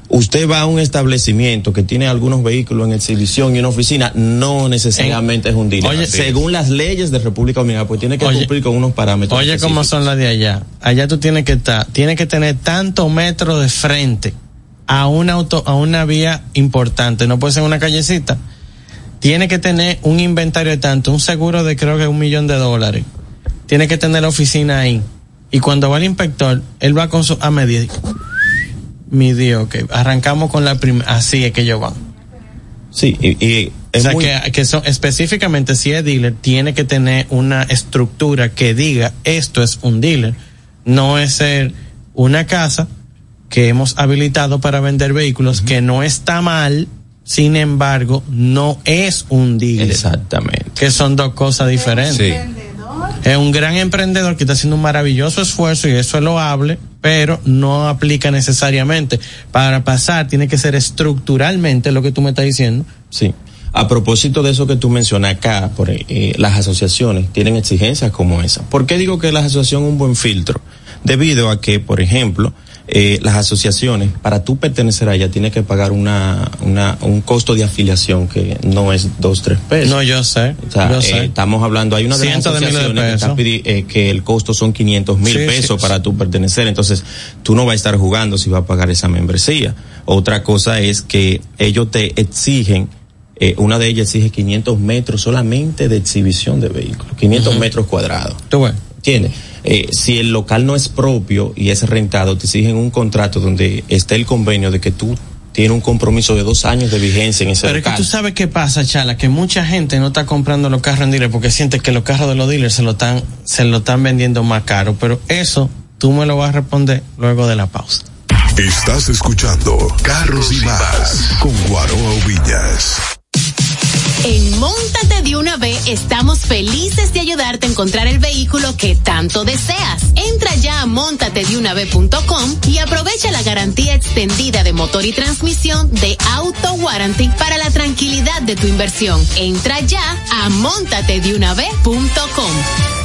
Usted va a un establecimiento que tiene algunos vehículos en exhibición y una oficina, no necesariamente es un dealer. Oye, según las leyes de República Dominicana, pues tiene que Oye, cumplir con unos parámetros. Oye, cómo son las de allá. Allá tú tienes que estar, tienes que tener tantos metros de frente a una auto, a una vía importante. No puede ser una callecita. Tiene que tener un inventario de tanto, un seguro de creo que un millón de dólares. Tiene que tener la oficina ahí. Y cuando va el inspector, él va con su a medir. Midió, ok. Arrancamos con la primera. Así es que ellos van. Sí, y, y O sea, muy- que, que son, específicamente si es dealer, tiene que tener una estructura que diga esto es un dealer. No es ser una casa que hemos habilitado para vender vehículos, que no está mal, sin embargo, no es un dealer. Exactamente. Que son dos cosas diferentes. Sí. Es un gran emprendedor que está haciendo un maravilloso esfuerzo y eso es loable, pero no aplica necesariamente. Para pasar tiene que ser estructuralmente lo que tú me estás diciendo. Sí. A propósito de eso que tú mencionas acá, por, eh, las asociaciones tienen exigencias como esa. ¿Por qué digo que la asociación es un buen filtro? Debido a que, por ejemplo, eh, las asociaciones, para tú pertenecer a ella, tienes que pagar una, una, un costo de afiliación que no es dos, tres pesos. No, yo sé. O sea, yo eh, sé. estamos hablando, hay una de las Cientos de de asociaciones que, pidi- eh, que el costo son 500 mil Sí, pesos sí, para tú pertenecer, entonces tú no vas a estar jugando si vas a pagar esa membresía. Otra cosa es que ellos te exigen, eh, una de ellas exige 500 metros solamente de exhibición de vehículos, 500 Ujú. metros cuadrados. Tú ves. ¿Entiendes? Eh, si el local no es propio y es rentado, te exigen un contrato donde esté el convenio de que tú tienes un compromiso de dos años de vigencia en ese Pero es que tú sabes qué pasa, Chala, que mucha gente no está comprando los carros en dealer porque siente que los carros de los dealers se lo están, se lo están vendiendo más caro. Pero eso tú me lo vas a responder luego de la pausa. Estás escuchando Carros y más con Guaroa Villas. En Móntate de una vez estamos felices de ayudarte a encontrar el vehículo que tanto deseas. Entra ya a montatedeunave.com y aprovecha la garantía extendida de motor y transmisión de Auto Warranty para la tranquilidad de tu inversión. Entra ya a montatedeunave.com.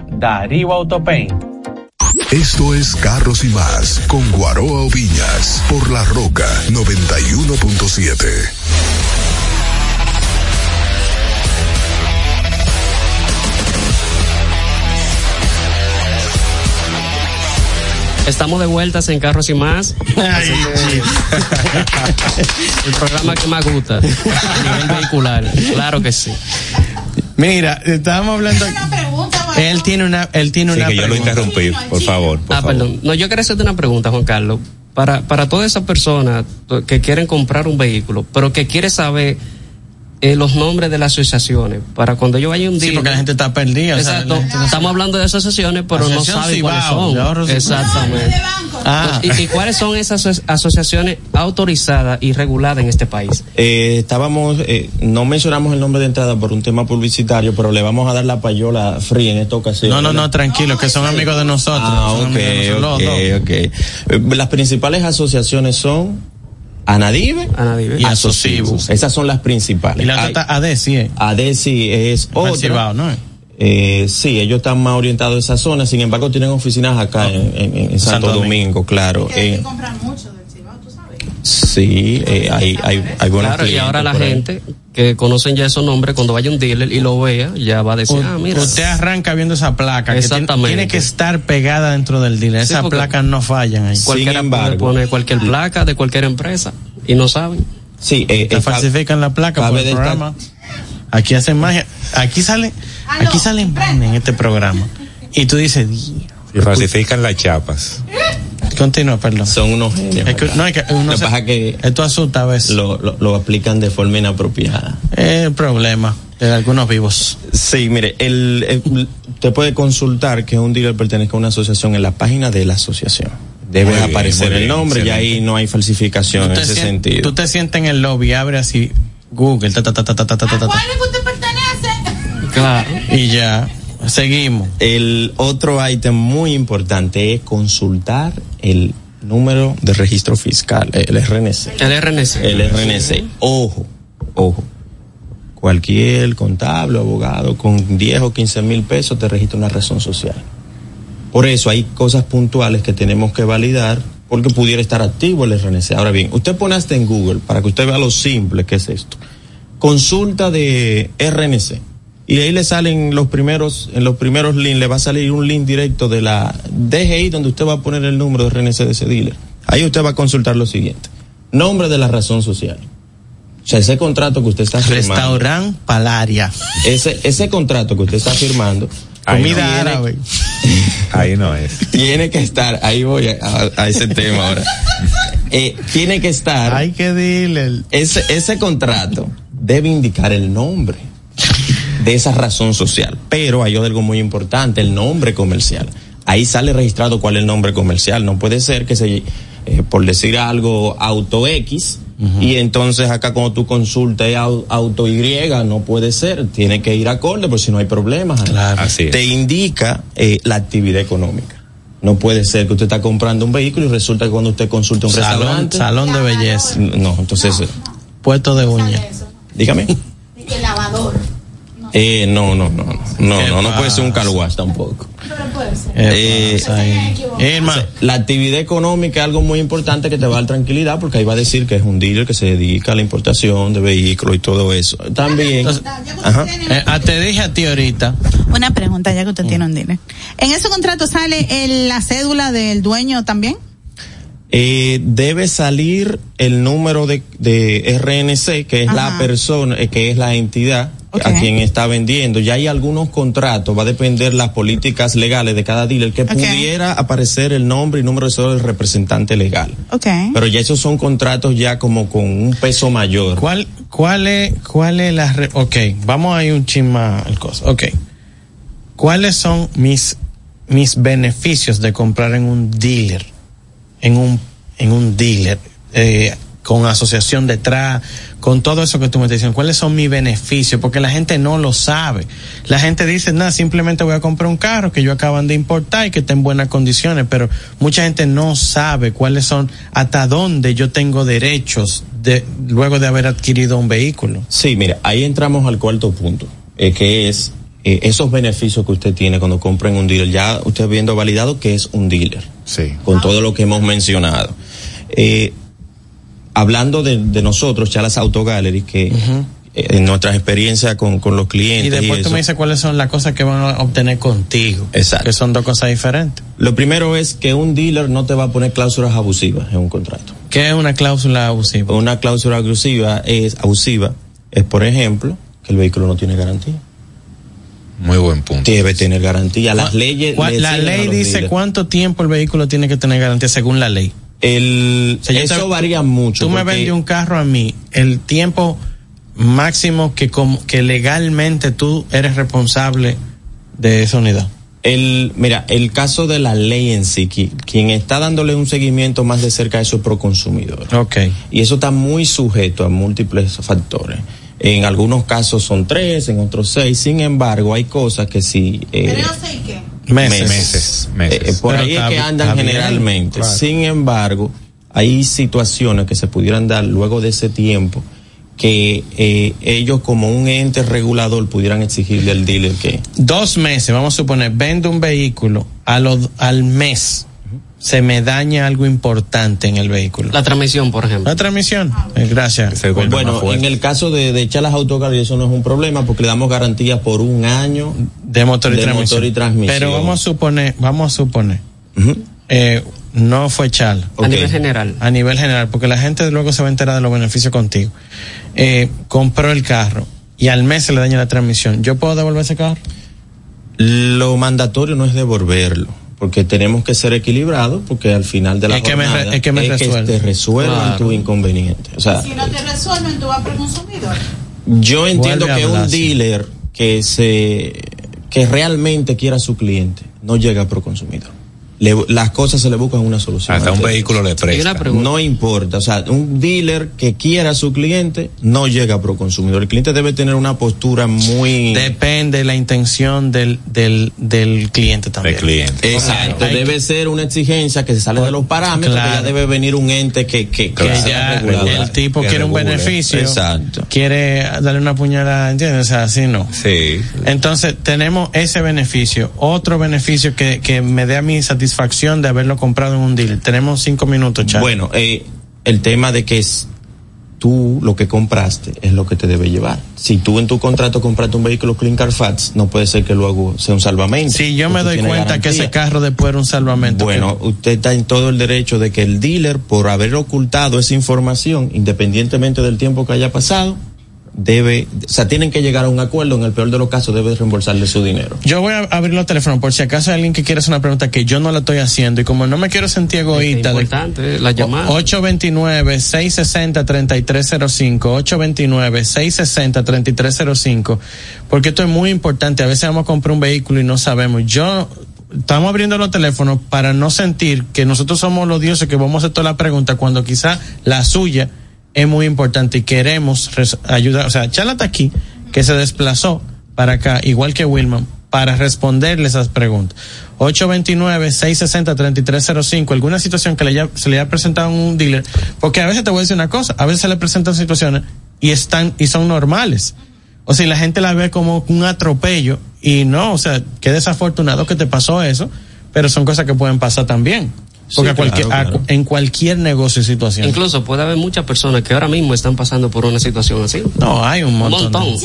Darío Autopaint. Esto es Carros y Más con Guaroa Viñas por La Roca 91.7. Estamos de vueltas en Carros y Más. Que- el programa que más gusta a nivel vehicular. Claro que sí. Mira, estábamos hablando. Él tiene una, él tiene Sí, una que yo lo pregunta. interrumpí, por favor. Por ah, favor. perdón. No, yo quería hacerte una pregunta, Juan Carlos. Para, para todas esas personas que quieren comprar un vehículo, pero que quieren saber eh, los nombres de las asociaciones, para cuando yo vaya un Sí, dealer- porque la gente está perdida. o sea, Exacto. la gente no Estamos hablando de asociaciones, pero no saben cuáles Cibao, de ahorros son. y- Exactamente. Ah. ¿Y, y cuáles son esas aso- asociaciones autorizadas y reguladas en este país? Eh, estábamos, eh, no mencionamos el nombre de entrada por un tema publicitario, pero le vamos a dar la payola free en esta ocasión. No, no, no, tranquilo, que son amigos de nosotros. Ah, ok, ok, ok. Eh, Las principales asociaciones son Anadive, y Asocibu. Esas son las principales. Y la otra está ADESI, ¿eh? ADESI es otra. Cibao, ¿no? Eh, sí, ellos están más orientados a esa zona, sin embargo tienen oficinas acá en, en- en Santo, Santo Domingo, claro. Eh, sí, eh, hay, hay, hay buenos Claro, y ahora la ahí. gente que conocen ya esos nombres, cuando vaya un dealer y lo vea, ya va a decir, ah, mira. Usted arranca viendo esa placa. Que tiene, Exactamente. tiene que estar pegada dentro del dealer. Sí, Esas placas no fallan ahí. Cualquiera puede poner cualquier placa de cualquier empresa y no saben. Sí, eh, Te falsifican la placa por el programa. Aquí hacen magia. Aquí sale, aquí salen en este programa. Y tú dices, "Dios". Y falsifican las chapas. continúa, perdón. Son unos genios. Es que, no, es que uno se- pasa es que esto asusta a veces. lo, lo, lo aplican de forma inapropiada. Es el problema de algunos vivos. Sí, mire, el, el- te puede consultar que un dealer pertenezca a una asociación en la página de la asociación. Debe bien, aparecer el bien, nombre y ahí no hay falsificación en ese sien- sentido. tú te sientes en el lobby, abre así Google, ta, ta, ta, ta, ta, ta, ta, ta, ta, ta. ¿Cuál es que usted pertenece? Claro. Y ya, seguimos. El otro ítem muy importante es consultar el número de registro fiscal, el RNC. El RNC. El RNC. Ojo, ojo. Cualquier contable abogado con 10 o 15 mil pesos te registra una razón social. Por eso hay cosas puntuales que tenemos que validar porque pudiera estar activo el RNC. Ahora bien, usted pone hasta en Google para que usted vea lo simple que es esto. Consulta de RNC. Y ahí le salen los primeros, en los primeros links, le va a salir un link directo de la DGI donde usted va a poner el número de RNC de ese dealer. Ahí usted va a consultar lo siguiente. Nombre de la razón social. O sea, ese contrato que usted está firmando. Restaurant Palaria. Ese, ese contrato que usted está firmando. Comida tiene- árabe. Ahí no es. Tiene que estar, ahí voy a, a- a ese tema ahora. Eh, tiene que estar. Hay que decirle. Ese, ese contrato debe indicar el nombre de esa razón social. Pero hay algo muy importante, el nombre comercial. Ahí sale registrado cuál es el nombre comercial. No puede ser que se, eh, por decir algo, auto X, y entonces acá cuando tú consultas auto Y, no puede ser. Tiene que ir acorde, porque si no hay problemas. Así es. Te indica eh, la actividad económica. No puede ser que usted está comprando un vehículo y resulta que cuando usted consulta un Salón, restaurante. salón de belleza. No, entonces. eh, Puesto de uña. Dígame. El lavador. Eh, no, no, no, no, no, ¿Qué no, no puede ser un pasa? car wash tampoco. Pero puede ser. ¿Qué Eh? Irma, La actividad económica es algo muy importante que te va a dar tranquilidad porque ahí va a decir que es un dealer que se dedica a la importación de vehículos y todo eso. También. Ajá. eh, ah, te dije a ti ahorita. Una pregunta, ya que usted tiene un dealer. ¿En ese contrato sale el- la cédula del dueño también? Eh, debe salir el número de, de RNC, que es la persona, eh, que es la entidad A quien está vendiendo. Ya hay algunos contratos, va a depender las políticas legales de cada dealer, que pudiera aparecer el nombre y número de cédula del representante legal. Ok. Pero ya esos son contratos ya como con un peso mayor. ¿Cuál, cuál es, cuál es la, re- ok, vamos a ir un chisma al cosa, ok. ¿Cuáles son mis, mis beneficios de comprar en un dealer? En un, en un dealer, eh, con asociación detrás, con todo eso que tú me estás diciendo, ¿cuáles son mis beneficios? Porque la gente no lo sabe. La gente dice, nada, simplemente voy a comprar un carro que yo acaban de importar y que está en buenas condiciones, pero mucha gente no sabe cuáles son, hasta dónde yo tengo derechos de, luego de haber adquirido un vehículo. Sí, mira, ahí entramos al cuarto punto, eh, que es eh, esos beneficios que usted tiene cuando compra en un dealer. Ya usted viendo validado que es un dealer. Sí. con todo lo que hemos mencionado. Eh, hablando de, de nosotros, Chalas Auto Gallery, que eh, en nuestras experiencias con, con los clientes. Y después tú eso, me dices cuáles son las cosas que van a obtener contigo. Exacto. Que son dos cosas diferentes. Lo primero es que un dealer no te va a poner cláusulas abusivas en un contrato. ¿Qué es una cláusula abusiva? Una cláusula abusiva es abusiva, es por ejemplo, que el vehículo no tiene garantía. Muy buen punto. Debe tener garantía. Las leyes. ¿Cuál- le La ley dice dealers. cuánto tiempo el vehículo tiene que tener garantía según la ley. El, O sea, yo eso te- varía mucho. Tú me vendes un carro a mí, el tiempo máximo que, como, que legalmente tú eres responsable de esa unidad. El, mira, el caso de la ley en sí, qui- quien está dándole un seguimiento más de cerca a eso es Proconsumidor. Ok. Y eso está muy sujeto a múltiples factores. En algunos casos son tres, en otros seis. Sin embargo, hay cosas que sí. eh, Pero yo sé que. Meses. Meses, meses. eh, por Pero ahí es que andan generalmente. claro. Sin embargo, hay situaciones que se pudieran dar luego de ese tiempo que eh, ellos como un ente regulador pudieran exigirle al dealer que Dos meses, vamos a suponer, vendo un vehículo, a al mes se me daña algo importante en el vehículo. La transmisión, por ejemplo. La transmisión. Eh, gracias. Bueno, en el caso de, de echar las autocar, eso no es un problema porque le damos garantía por un año. de motor y, de transmisión. motor y transmisión. Pero vamos a suponer, vamos a suponer, eh, no fue charla. Ok. A nivel general. A nivel general, porque la gente luego se va a enterar de los beneficios contigo. Eh, compró el carro y al mes se le daña la transmisión. ¿Yo puedo devolver ese carro? Lo mandatorio no es devolverlo, porque tenemos que ser equilibrados, porque al final de la Es que me jornada es que me resuelve. te resuelvan Claro. tu inconveniente. O sea, Si no te resuelven, tú vas por consumidor. yo entiendo Vuelve que un dealer que se que realmente quiera a su cliente no llega a Proconsumidor. Le- las cosas se le buscan una solución. Hasta un vehículo le presta. No importa, o sea, un dealer que quiera a su cliente no llega a proconsumidor. El cliente debe tener una postura muy... Depende de la intención del, del, del cliente también. Exacto, Hay- debe ser una exigencia que se sale de los parámetros, Claro. que ya debe venir un ente que, que, ya el tipo Que quiere un beneficio, Exacto. quiere darle una puñalada, ¿entiendes? O sea, así no. Sí. Entonces, tenemos ese beneficio. Otro beneficio que, que me dé a mi satisfacción de haberlo comprado en un deal. Tenemos cinco minutos, Charlie. Bueno, eh, el tema de que es tú lo que compraste es lo que te debe llevar. Si tú en tu contrato compraste un vehículo Clean Carfax, no puede ser que luego sea un salvamento. Si yo me doy cuenta que ese carro después era un salvamento. Bueno, usted está en todo el derecho de que el dealer, por haber ocultado esa información, independientemente del tiempo que haya pasado, debe, o sea, tienen que llegar a un acuerdo, en el peor de los casos debe reembolsarle su dinero. Yo voy a abrir los teléfonos por si acaso hay alguien que quiere hacer una pregunta que yo no la estoy haciendo y como no me quiero sentir egoísta. de- importante la llamada. 829-660-3305, 829-660-3305, porque esto es muy importante. A veces vamos a comprar un vehículo y no sabemos. Yo, estamos abriendo los teléfonos para no sentir que nosotros somos los dioses que vamos a hacer toda la pregunta cuando quizá la suya es muy importante y queremos ayudar. O sea, Chala está aquí, que se desplazó para acá, igual que Wilman, para responderle esas preguntas. 829-660-3305, alguna situación que le haya- se le haya presentado a un dealer, porque a veces te voy a decir una cosa, a veces se le presentan situaciones y están, y son normales. O sea, la gente la ve como un atropello y no, o sea, qué desafortunado que te pasó eso, pero son cosas que pueden pasar también. Porque Sí, a cualquier, claro, a- claro. en cualquier negocio y situación. Incluso puede haber muchas personas que ahora mismo están pasando por una situación así. No, hay un montón. montón.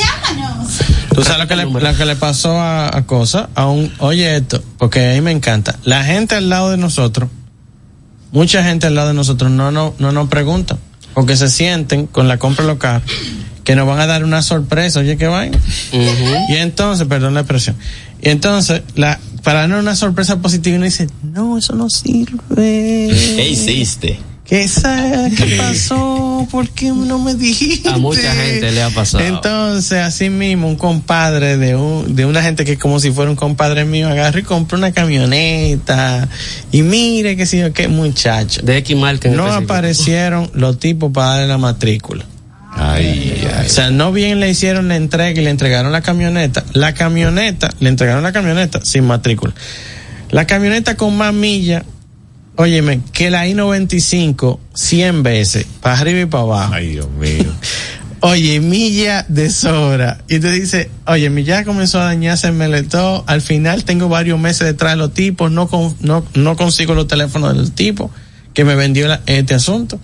Tú sabes lo que le, lo que le pasó a, a cosa, a un, oye esto, porque a mí me encanta. La gente al lado de nosotros, mucha gente al lado de nosotros no, no, no nos pregunta, porque se sienten con la compra local que nos van a dar una sorpresa, oye qué vaina. Y entonces, perdón la expresión, y entonces, la, para darnos una sorpresa positiva, uno dice, no, eso no sirve. ¿Qué hiciste? ¿Qué, ¿Qué pasó? ¿Por qué no me dijiste? A mucha gente le ha pasado. Entonces, así mismo, un compadre de un, de una gente que es como si fuera un compadre mío, agarra y compra una camioneta. Y mire que yo, qué muchacho. De X marca No específico. aparecieron los tipos para darle la matrícula. O sea, no bien le hicieron la entrega y le entregaron la camioneta. La camioneta, le entregaron la camioneta sin matrícula. La camioneta con más millas, óyeme, que la I-95 100 veces, para arriba y para abajo. Ay, Dios mío. Oye, milla de sobra. Y te dice, oye, mi ya comenzó a dañarse el meletón. Al final tengo varios meses detrás de los tipos. No, con- no, no consigo los teléfonos del tipo que me vendió la- este asunto.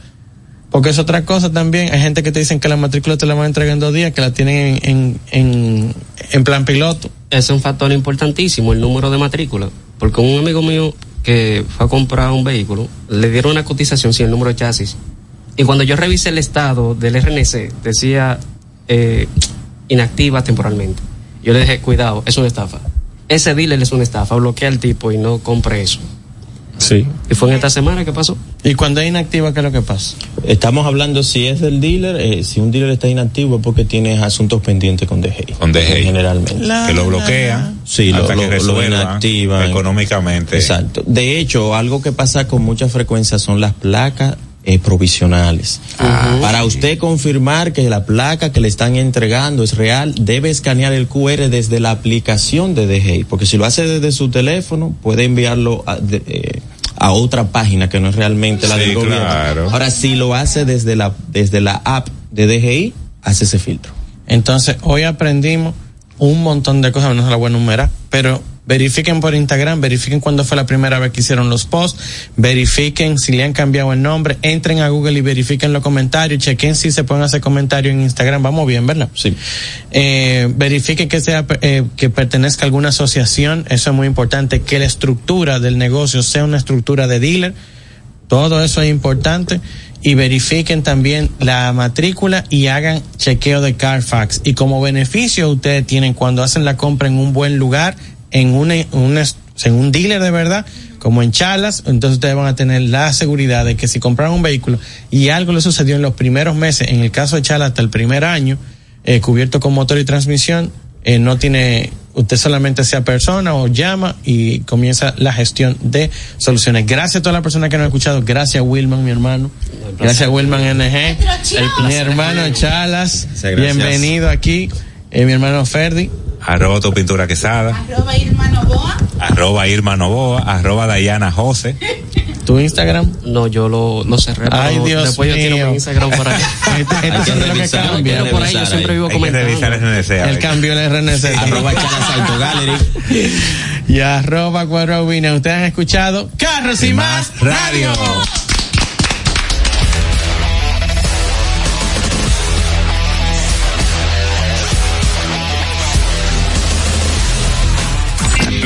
Porque es otra cosa también. Hay gente que te dicen que la matrícula te la van a entregar en dos días, que la tienen en, en, en, plan piloto. Es un factor importantísimo, el número de matrícula. Porque un amigo mío que fue a comprar un vehículo, le dieron una cotización sin el número de chasis. Y cuando yo revisé el estado del RNC, decía eh, inactiva temporalmente. Yo le dije, cuidado, es una estafa. Ese dealer es una estafa, bloquea al tipo y no compre eso. Sí. Y fue en esta semana que pasó. Y cuando es inactiva, ¿qué es lo que pasa? Estamos hablando si es del dealer, eh, si un dealer está inactivo es porque tiene asuntos pendientes con DGI. Con DGI. Generalmente. que lo bloquea Sí, lo, hasta lo, que lo inactivan. económicamente. Exacto. De hecho, algo que pasa con mucha frecuencia son las placas eh, provisionales. Para usted confirmar que la placa que le están entregando es real, debe escanear el QR desde la aplicación de DGI, porque si lo hace desde su teléfono, puede enviarlo a, de- eh, a otra página que no es realmente la Sí, del gobierno. claro. Ahora, si lo hace desde la, desde la app de DGI, hace ese filtro. Entonces, hoy aprendimos un montón de cosas, no se las voy a enumerar, pero verifiquen por Instagram, verifiquen cuándo fue la primera vez que hicieron los posts, verifiquen si le han cambiado el nombre, entren a Google y verifiquen los comentarios, chequen si se pueden hacer comentarios en Instagram, vamos bien, ¿verdad? Sí. Eh, verifiquen que sea eh, que pertenezca a alguna asociación, eso es muy importante, que la estructura del negocio sea una estructura de dealer, todo eso es importante y verifiquen también la matrícula y hagan chequeo de Carfax. Y como beneficio ustedes tienen cuando hacen la compra en un buen lugar, en un, en un dealer de verdad, como en Chalas, entonces ustedes van a tener la seguridad de que si compraron un vehículo y algo le sucedió en los primeros meses, en el caso de Chalas hasta el primer año, eh, cubierto con motor y transmisión, eh, no tiene usted solamente sea persona o llama y comienza la gestión de soluciones. Gracias a todas las personas que nos han escuchado. Gracias Wilman, mi hermano. Gracias Wilman NG. mi hermano Chalas. Bienvenido aquí. Eh, mi hermano Ferdi. Arroba tu pintura quesada. Arroba Irma Novoa. Arroba Irma Novoa. Arroba Dayana José. ¿Tu Instagram? No, yo lo, lo cerré. Ay, Dios después mío. yo tiro mi Instagram por ahí. Este- este es lo que cambia. Por ahí yo siempre vivo Hay que comentando. revisar RNC. El cambio del RNC. Arroba Chalasalto Gallery. y arroba Cuadro. Ustedes han escuchado Carros y, más Radio.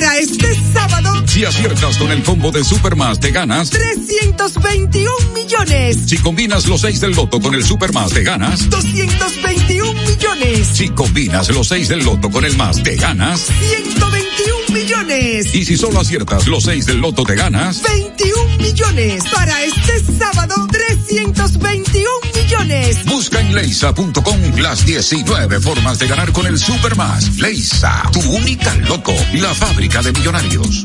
Para este sábado, Si aciertas con el combo de Supermas, te ganas. 321 millones. Si combinas los 6 del loto con el Supermas, te ganas. 221 millones. Si combinas los 6 del loto con el más, te ganas. 121 millones. Y si solo aciertas los 6 del loto, te ganas. 21 millones. Para este sábado, 321 millones. Busca en leisa.com las 19 formas de ganar con el Supermas. Leisa, tu única loto, la fábrica de millonarios.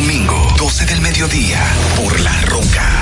Domingo, 12 del mediodía, por La Roca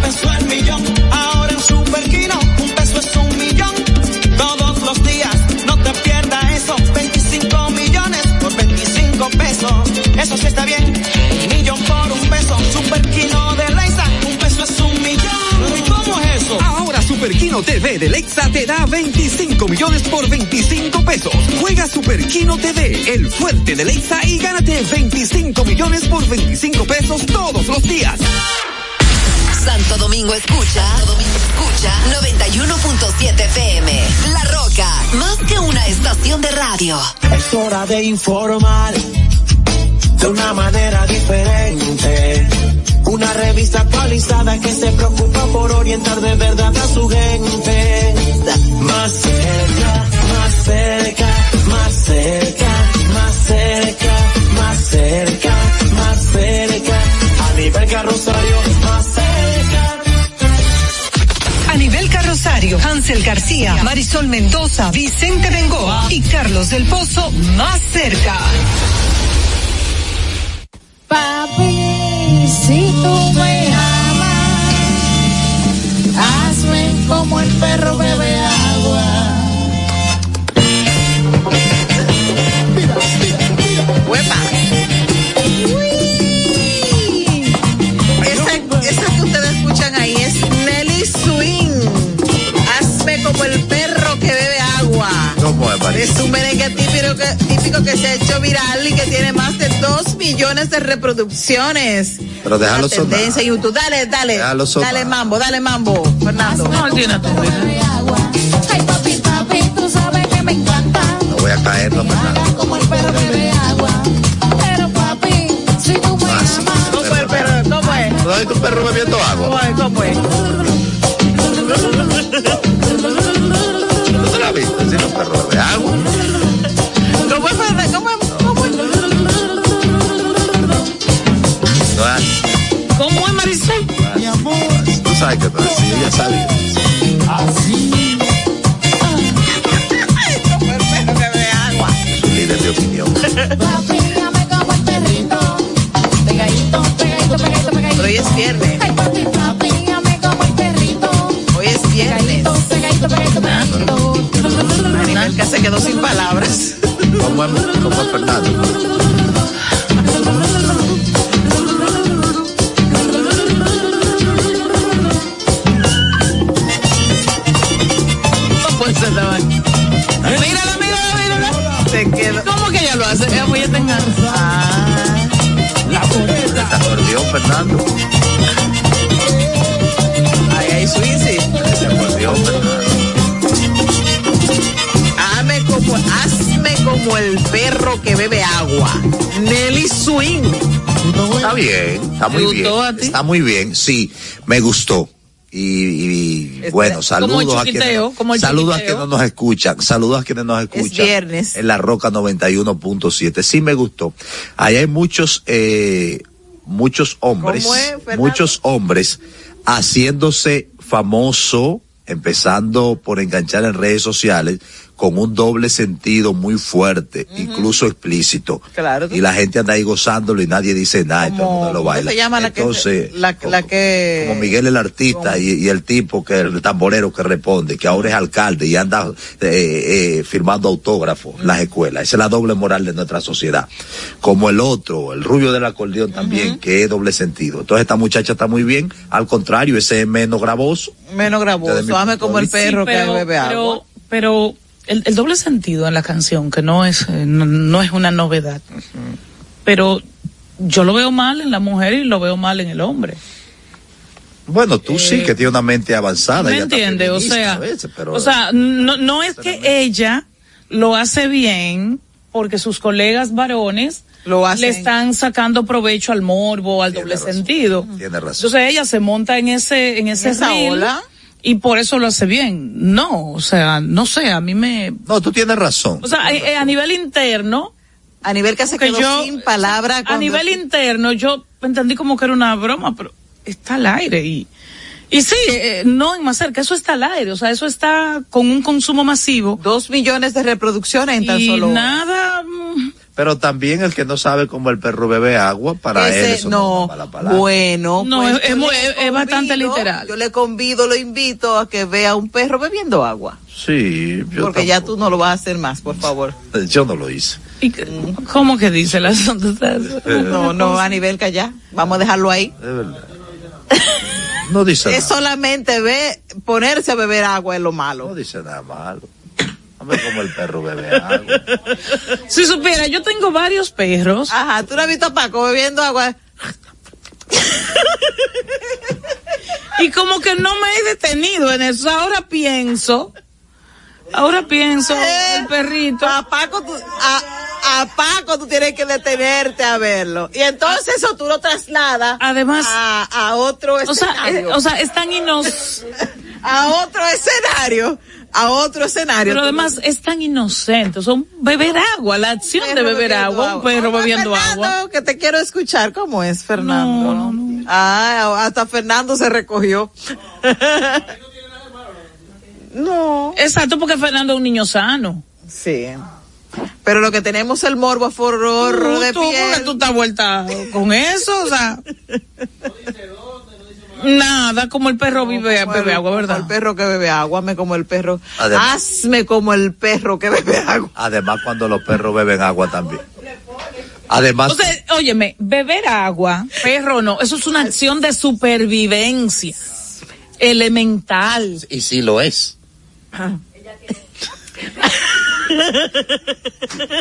A peso el millón, ahora en Superquino, un peso es un millón. Todos los días, no te pierdas eso. 25 millones por 25 pesos. Eso sí está bien. Un millón por un peso. Superquino de Leisa, un peso es un millón. ¿Y cómo es eso? Ahora Superquino TV de Lexa te da 25 millones por 25 pesos. Juega Superquino TV, el fuerte de Lexa y gánate 25 millones por 25 pesos todos los días. Santo Domingo escucha, Santo Domingo escucha 91.7 FM. La Roca, más que una estación de radio. Es hora de informar de una manera diferente. Una revista actualizada que se preocupa por orientar de verdad a su gente. Más cerca, más cerca, más cerca, más cerca, más cerca, más cerca. A nivel carrosario, carrosario, Hansel García, Marisol Mendoza, Vicente Bengoa y Carlos del Pozo más cerca. Papi, si tú me amas, hazme como el perro bebe que se ha hecho viral y que tiene más de 2 millones de reproducciones. Pero déjalo sonar. en YouTube. Dale, dale. Déjalo sonar. Dale mambo, dale mambo, Fernando. No, tiene tu Ay, papi, papi, tú sabes que me encanta. No voy a caer, no, Fernando. Como el perro bebe agua. Pero papi, si tú me amas. ¿Cómo es, pero, cómo es? ¿No hay un perro bebiendo ¿Cómo agua? es? ¿Cómo es? Tú sabes que no es así, ella sabía. Así. Es un líder de opinión. Papi, llame como el perrito. Pegadito, pegadito, pegadito, pegadito. Pero hoy es viernes. Ay, papi, papi, llame como el perrito. Hoy es viernes. Pegadito, pegadito, pegadito, pegadito. Maribel que se quedó sin palabras. ¿Cómo es, cómo es Fernando? Se acordeó Fernando. Ay, ay, Suizi. Se acordeó Fernando. Hazme como, hazme como el perro que bebe agua. Nelly Swing. Está bien, está ¿Te muy gustó bien. a ti? Está muy bien, sí, me gustó. Y, y, bueno, saludos a quienes, saludos a quienes nos escuchan, saludos a quienes nos escuchan. viernes. En la Roca 91.7. Sí me gustó. Ahí hay muchos, eh, muchos hombres, muchos hombres haciéndose famoso, empezando por enganchar en redes sociales con un doble sentido muy fuerte, incluso explícito. Claro. Y la gente anda ahí gozándolo y nadie dice nada, y todo el mundo lo ¿Cómo baila. se llama la Entonces, que, la, la que... como Miguel el artista y, y el tipo que el tamborero que responde, que ahora es alcalde y anda eh, eh, firmando autógrafos en las escuelas. Esa es la doble moral de nuestra sociedad. Como el otro, el rubio del acordeón también, que es doble sentido. Entonces esta muchacha está muy bien, al contrario, ese es menos gravoso. Menos gravoso. Hazme punto como el perro Sí, pero, que bebe agua. pero, pero el, el doble sentido en la canción, que no es, eh, no, no es una novedad, pero yo lo veo mal en la mujer y lo veo mal en el hombre. Bueno, tú sí Eh, que tienes una mente avanzada. ¿Me entiende? O sea, a veces, pero- o sea, no, no es que ella lo hace bien porque sus colegas varones Lo hacen. le están sacando provecho al morbo, al doble sentido. Tiene razón. Entonces ella se monta en ese, en ese esa reel ola. Y por eso lo hace bien. No, o sea, no sé, a mí me, No, tú tienes razón. o sea, eh, eh, a nivel interno, A nivel que se que quedó yo- sin palabra. a nivel interno yo entendí como que era una broma, pero está al aire y y sí, eh, no en más cerca, eso está al aire, o sea, eso está con un consumo masivo. Dos millones de reproducciones en tan y solo. nada, mm, Pero también el que no sabe cómo el perro bebe agua, para Ese- él eso no, no, es una mala palabra. bueno, No, pues es- es es- es bastante convido- literal. Yo le convido, lo invito a que vea un perro bebiendo agua. Sí, yo, Porque ya tú no lo vas a hacer más, por favor. yo no lo hice. ¿y ¿cómo que dice el asunto? No, no, a nivel que ya. Vamos a dejarlo ahí. Es verdad. No dice Es nada. solamente ve, ponerse a beber agua es lo malo. No dice nada malo. A ver cómo el perro bebe agua. Si supiera, yo tengo varios perros. Ajá, tú no has visto a Paco bebiendo agua. Y como que no me he detenido en eso. Ahora pienso, ahora pienso, el perrito. A Paco, tú, a, a Paco tú tienes que detenerte a verlo. Y entonces eso tú lo trasladas Además, a, a otro o sea, escenario. eh, o sea, es tan inos, a otro escenario. A otro escenario. pero además es tan inocente. Un beber agua, la acción de beber agua, un perro ¿Cómo es, bebiendo Fernando? agua. Que te quiero escuchar. ¿Cómo es, Fernando? Ah, hasta Fernando se recogió. no. Exacto, porque Fernando es un niño sano. Sí. Pero lo que tenemos el morbo a forro Tú, de piel. tú estás vuelta con eso, o sea. Nada, como el perro vive, Como bebe el- agua, como ¿verdad? el perro que bebe agua, me como el perro. Además- Hazme como el perro que bebe agua. Además, cuando los perros beben agua también. Además, O sea, óyeme, beber agua, perro no, eso es una acción de supervivencia elemental. y sí lo es.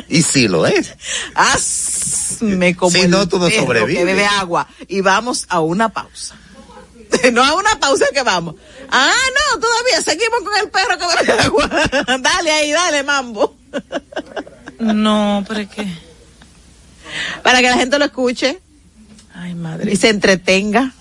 y sí lo es. Hazme como Si el no, tú no perro sobrevives. que bebe agua. Y vamos a una pausa. No a una pausa que vamos. Ah, no, todavía seguimos con el perro que bebe agua. dale ahí, dale, mambo. No, pero es que. Para que la gente lo escuche Ay, madre. y se entretenga.